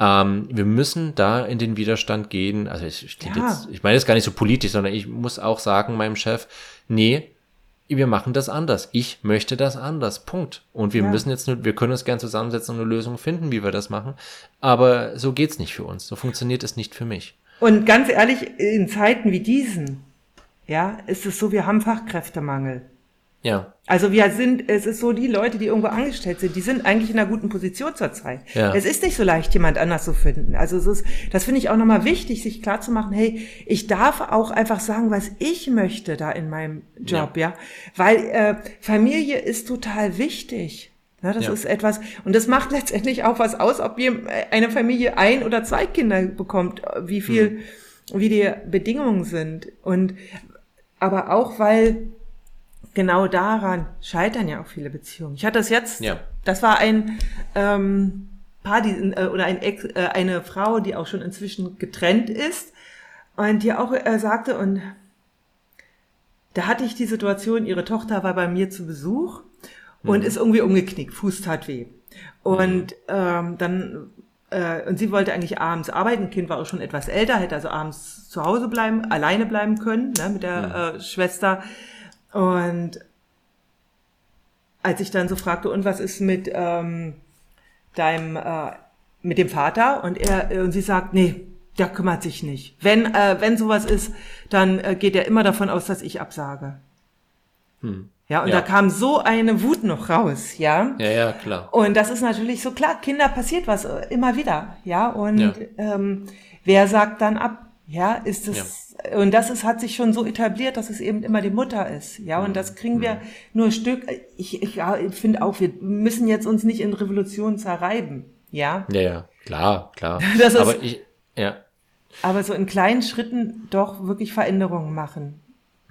Ähm, wir müssen da in den Widerstand gehen. Also ich, ich, ja. jetzt, ich meine das gar nicht so politisch, sondern ich muss auch sagen meinem Chef, nee, wir machen das anders. Ich möchte das anders. Punkt. Und wir ja. müssen jetzt nur, wir können uns gern zusammensetzen und eine Lösung finden, wie wir das machen. Aber so geht's nicht für uns. So funktioniert es nicht für mich. Und ganz ehrlich, in Zeiten wie diesen, ja, ist es so, wir haben Fachkräftemangel. Ja. Also wir sind, es ist so, die Leute, die irgendwo angestellt sind, die sind eigentlich in einer guten Position zurzeit. Ja. Es ist nicht so leicht, jemand anders zu finden. Also es ist, das finde ich auch nochmal wichtig, sich klar zu machen, hey, ich darf auch einfach sagen, was ich möchte da in meinem Job, ja. ja? Weil äh, Familie ist total wichtig. Ja, das ja. ist etwas, und das macht <laughs> letztendlich auch was aus, ob eine Familie ein oder zwei Kinder bekommt, wie viel, hm. wie die Bedingungen sind. Und aber auch, weil genau daran scheitern ja auch viele Beziehungen. Ich hatte das jetzt, ja. das war ein ähm, Paar, die, äh, oder ein Ex, äh, eine Frau, die auch schon inzwischen getrennt ist und die auch äh, sagte, und da hatte ich die Situation, ihre Tochter war bei mir zu Besuch und mhm. ist irgendwie umgeknickt, Fuß tat weh. Und mhm. ähm, dann äh, und sie wollte eigentlich abends arbeiten, Kind war auch schon etwas älter, hätte also abends zu Hause bleiben, alleine bleiben können, ne, mit der mhm. äh, Schwester. Und als ich dann so fragte, und was ist mit ähm, deinem, äh, mit dem Vater? Und er, und sie sagt, nee, der kümmert sich nicht. Wenn, äh, wenn sowas ist, dann äh, geht er immer davon aus, dass ich absage. Hm. Ja, und ja. da kam so eine Wut noch raus, ja. Ja, ja, klar. Und das ist natürlich so klar, Kinder passiert was äh, immer wieder, ja. Und ja. Ähm, wer sagt dann ab? Ja, ist es, ja. und das ist, hat sich schon so etabliert, dass es eben immer die Mutter ist, ja. Und das kriegen wir mhm. nur ein Stück, ich, ich, ja, ich finde auch, wir müssen jetzt uns nicht in Revolution zerreiben, ja. Ja, ja, klar, klar. <laughs> Das ist, Aber ich, ja. Aber so in kleinen Schritten doch wirklich Veränderungen machen.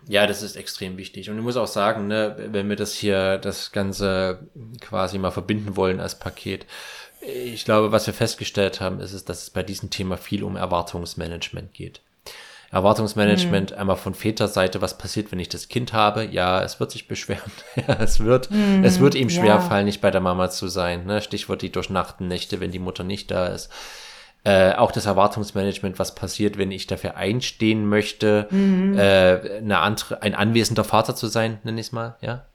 Ja, das ist extrem wichtig. Und ich muss auch sagen, ne, wenn wir das hier, das Ganze quasi mal verbinden wollen als Paket, ich glaube, was wir festgestellt haben, ist es, dass es bei diesem Thema viel um Erwartungsmanagement geht. Erwartungsmanagement mhm. einmal von Väterseite, was passiert, wenn ich das Kind habe? Ja, es wird sich beschweren. <laughs> ja, es wird, mhm. es wird ihm schwerfallen, ja. nicht bei der Mama zu sein. Ne? Stichwort die durchnachten Nächte, wenn die Mutter nicht da ist. Äh, auch das Erwartungsmanagement, was passiert, wenn ich dafür einstehen möchte, mhm. äh, eine andere, ein anwesender Vater zu sein, nenne ich es mal, ja.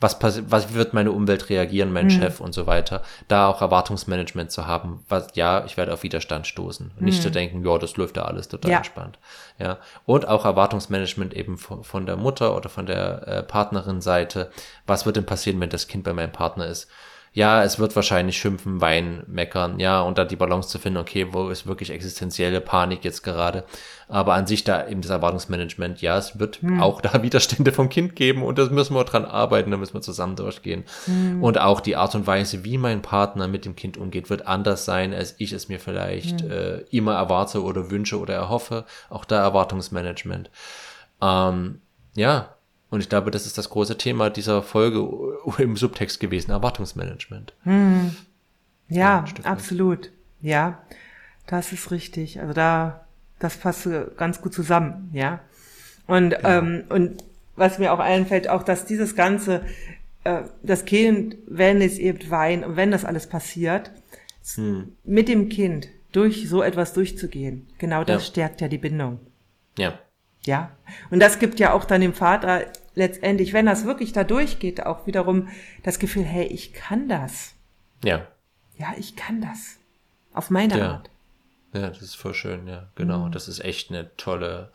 Was passiert, was wird meine Umwelt reagieren, mein mhm. Chef und so weiter. Da auch Erwartungsmanagement zu haben, was, ja, ich werde auf Widerstand stoßen. Und nicht zu mhm. denken, ja, das läuft ja alles total ja. entspannt. Ja. Und auch Erwartungsmanagement eben von, von der Mutter oder von der äh, Partnerin Seite. Was wird denn passieren, wenn das Kind bei meinem Partner ist? Ja, es wird wahrscheinlich schimpfen, weinen, meckern, ja, und da die Balance zu finden, okay, wo ist wirklich existenzielle Panik jetzt gerade. Aber an sich da eben das Erwartungsmanagement, ja, es wird hm. auch da <laughs> Widerstände vom Kind geben und das müssen wir dran arbeiten, da müssen wir zusammen durchgehen. Hm. Und auch die Art und Weise, wie mein Partner mit dem Kind umgeht, wird anders sein, als ich es mir vielleicht hm. äh, immer erwarte oder wünsche oder erhoffe. Auch da Erwartungsmanagement. Ähm, ja, und ich glaube, das ist das große Thema dieser Folge <laughs> im Subtext gewesen, Erwartungsmanagement. Hm. Ja, ja absolut. Ja, das ist richtig. Also da, das passt ganz gut zusammen, ja. Und, genau. ähm, und was mir auch einfällt, auch, dass dieses Ganze, äh, das Kind, wenn es eben weint und wenn das alles passiert, hm. mit dem Kind durch so etwas durchzugehen, genau das ja. stärkt ja die Bindung. Ja. Ja. Und das gibt ja auch dann dem Vater letztendlich, wenn das wirklich da durchgeht, auch wiederum das Gefühl, hey, ich kann das. Ja. Ja, ich kann das. Auf meine ja. Art. Ja, das ist voll schön, ja, genau. Mhm. Das ist echt eine tolle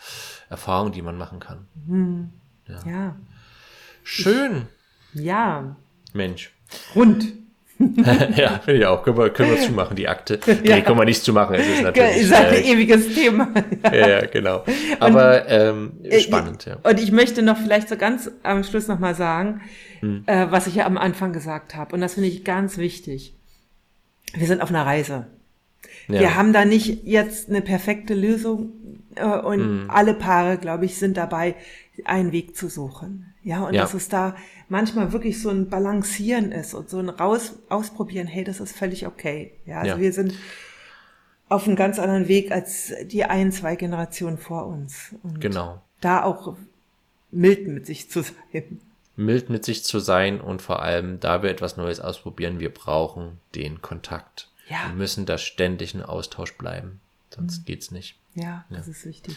Erfahrung, die man machen kann. Mhm. Ja. ja. Schön. Ich, ja. Mensch. Rund. <laughs> ja, finde ich auch. Können wir, können wir zumachen, die Akte. Nee, ja. können wir nicht zumachen. Es ist natürlich. Ist ein äh, ewiges Thema. <laughs> ja, ja, genau. Aber und, ähm, spannend, ja. Und ich möchte noch vielleicht so ganz am Schluss nochmal sagen, hm. äh, was ich ja am Anfang gesagt habe. Und das finde ich ganz wichtig. Wir sind auf einer Reise. Ja. Wir haben da nicht jetzt eine perfekte Lösung äh, und hm. alle Paare, glaube ich, sind dabei, einen Weg zu suchen. Ja, und ja. dass es da manchmal wirklich so ein Balancieren ist und so ein Raus ausprobieren, hey, das ist völlig okay. Ja, also ja. wir sind auf einem ganz anderen Weg als die ein, zwei Generationen vor uns. Und genau. Da auch mild mit sich zu sein. Mild mit sich zu sein und vor allem, da wir etwas Neues ausprobieren, wir brauchen den Kontakt. Ja. Wir müssen da ständig in Austausch bleiben. Sonst mhm. geht's nicht. Ja, ja, das ist wichtig.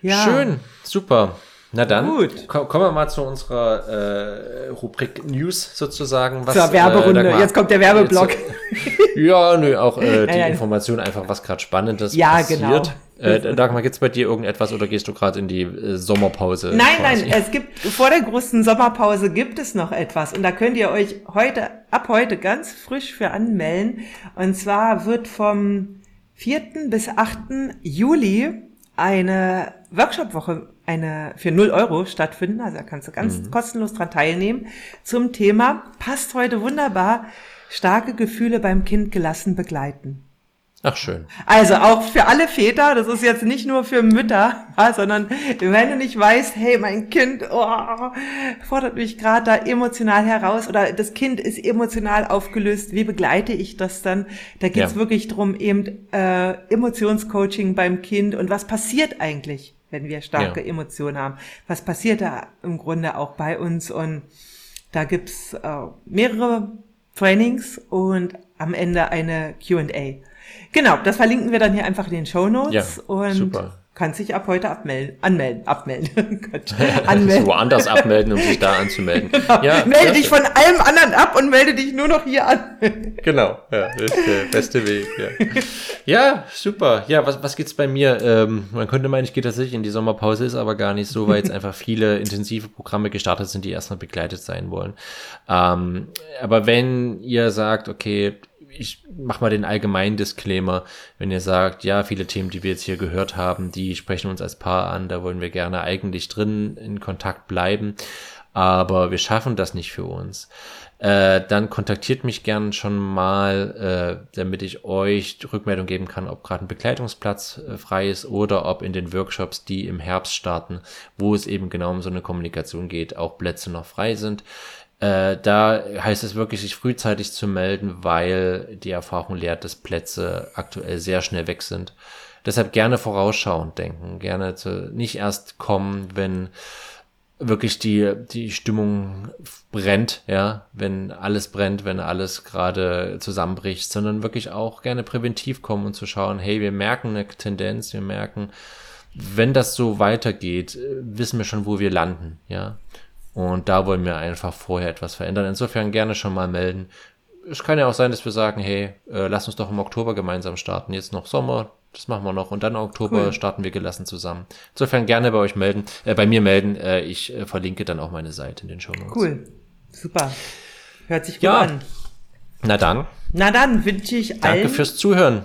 Ja. Schön, super. Na dann, Gut. kommen wir mal zu unserer äh, Rubrik News sozusagen. Was, Zur Werberunde, äh, jetzt kommt der Werbeblock. <laughs> ja, nö, auch äh, die. Information einfach, was gerade Spannendes ja, passiert. Genau. Äh, Dagmar, gibt's bei dir irgendetwas oder gehst du gerade in die äh, Sommerpause? Nein, quasi? nein, es gibt, vor der großen Sommerpause gibt es noch etwas und da könnt ihr euch heute, ab heute ganz frisch für anmelden. Und zwar wird vom 4. bis 8. Juli eine Workshop-Woche eine für 0 Euro stattfinden. Also da kannst du ganz mhm. kostenlos dran teilnehmen zum Thema passt heute wunderbar starke Gefühle beim Kind gelassen begleiten. Ach schön. Also auch für alle Väter, das ist jetzt nicht nur für Mütter, <laughs> sondern wenn du nicht weißt, hey, mein Kind oh, fordert mich gerade da emotional heraus oder das Kind ist emotional aufgelöst, wie begleite ich das dann? Da geht's ja. wirklich drum eben äh, Emotionscoaching beim Kind und was passiert eigentlich, wenn wir starke ja. Emotionen haben? Was passiert da im Grunde auch bei uns? Und da gibt's äh, mehrere Trainings und am Ende eine Q&A. Genau, das verlinken wir dann hier einfach in den Show Notes. Ja, und super. Kannst dich ab heute abmelden, anmelden, abmelden. <laughs> <laughs> anmelden. Woanders abmelden, um sich da <laughs> anzumelden. Genau. Ja, melde dich von allem anderen ab und melde dich nur noch hier an. genau, ja, das ist der beste Weg. Ja, ja super. Ja, was, was geht's bei mir? Ähm, man könnte meinen, ich gehe tatsächlich in die Sommerpause, ist aber gar nicht so, weil jetzt einfach viele intensive Programme gestartet sind, die erstmal begleitet sein wollen. Ähm, aber wenn ihr sagt, okay, ich mach mal den allgemeinen Disclaimer, wenn ihr sagt, ja, viele Themen, die wir jetzt hier gehört haben, die sprechen uns als Paar an, da wollen wir gerne eigentlich drin in Kontakt bleiben, aber wir schaffen das nicht für uns. Äh, dann kontaktiert mich gern schon mal, äh, damit ich euch Rückmeldung geben kann, ob gerade ein Begleitungsplatz äh, frei ist oder ob in den Workshops, die im Herbst starten, wo es eben genau um so eine Kommunikation geht, auch Plätze noch frei sind. Äh, da heißt es wirklich, sich frühzeitig zu melden, weil die Erfahrung lehrt, dass Plätze aktuell sehr schnell weg sind. Deshalb gerne vorausschauend denken, gerne zu, nicht erst kommen, wenn wirklich die, die Stimmung brennt, ja, wenn alles brennt, wenn alles gerade zusammenbricht, sondern wirklich auch gerne präventiv kommen und zu schauen, hey, wir merken eine Tendenz, wir merken, wenn das so weitergeht, wissen wir schon, wo wir landen, ja. Und da wollen wir einfach vorher etwas verändern. Insofern gerne schon mal melden. Es kann ja auch sein, dass wir sagen, hey, äh, lass uns doch im Oktober gemeinsam starten. Jetzt noch Sommer, das machen wir noch. Und dann im Oktober cool. starten wir gelassen zusammen. Insofern gerne bei euch melden, äh, bei mir melden. Äh, ich äh, verlinke dann auch meine Seite in den Show Notes. Cool. Super. Hört sich gut ja. an. Na dann. Na dann wünsche ich allen. Danke fürs Zuhören.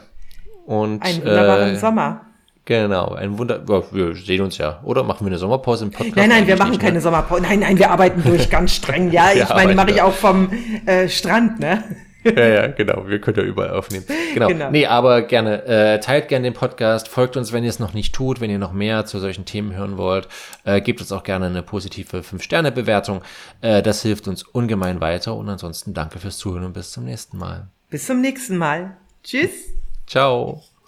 Und, einen wunderbaren äh, Sommer. Genau, ein Wunder. wir sehen uns ja. Oder machen wir eine Sommerpause im Podcast? Nein, nein, wir machen keine Sommerpause. Nein, nein, wir arbeiten durch <laughs> ganz streng. Ja, ich meine, mache ich auch vom äh, Strand, ne? ja, ja, genau. Wir können ja überall aufnehmen. Genau. genau. Nee, aber gerne, äh, teilt gerne den Podcast, folgt uns, wenn ihr es noch nicht tut, wenn ihr noch mehr zu solchen Themen hören wollt. Äh, gebt uns auch gerne eine positive 5-Sterne-Bewertung. Äh, das hilft uns ungemein weiter. Und ansonsten danke fürs Zuhören und bis zum nächsten Mal. Bis zum nächsten Mal. Tschüss. Ciao.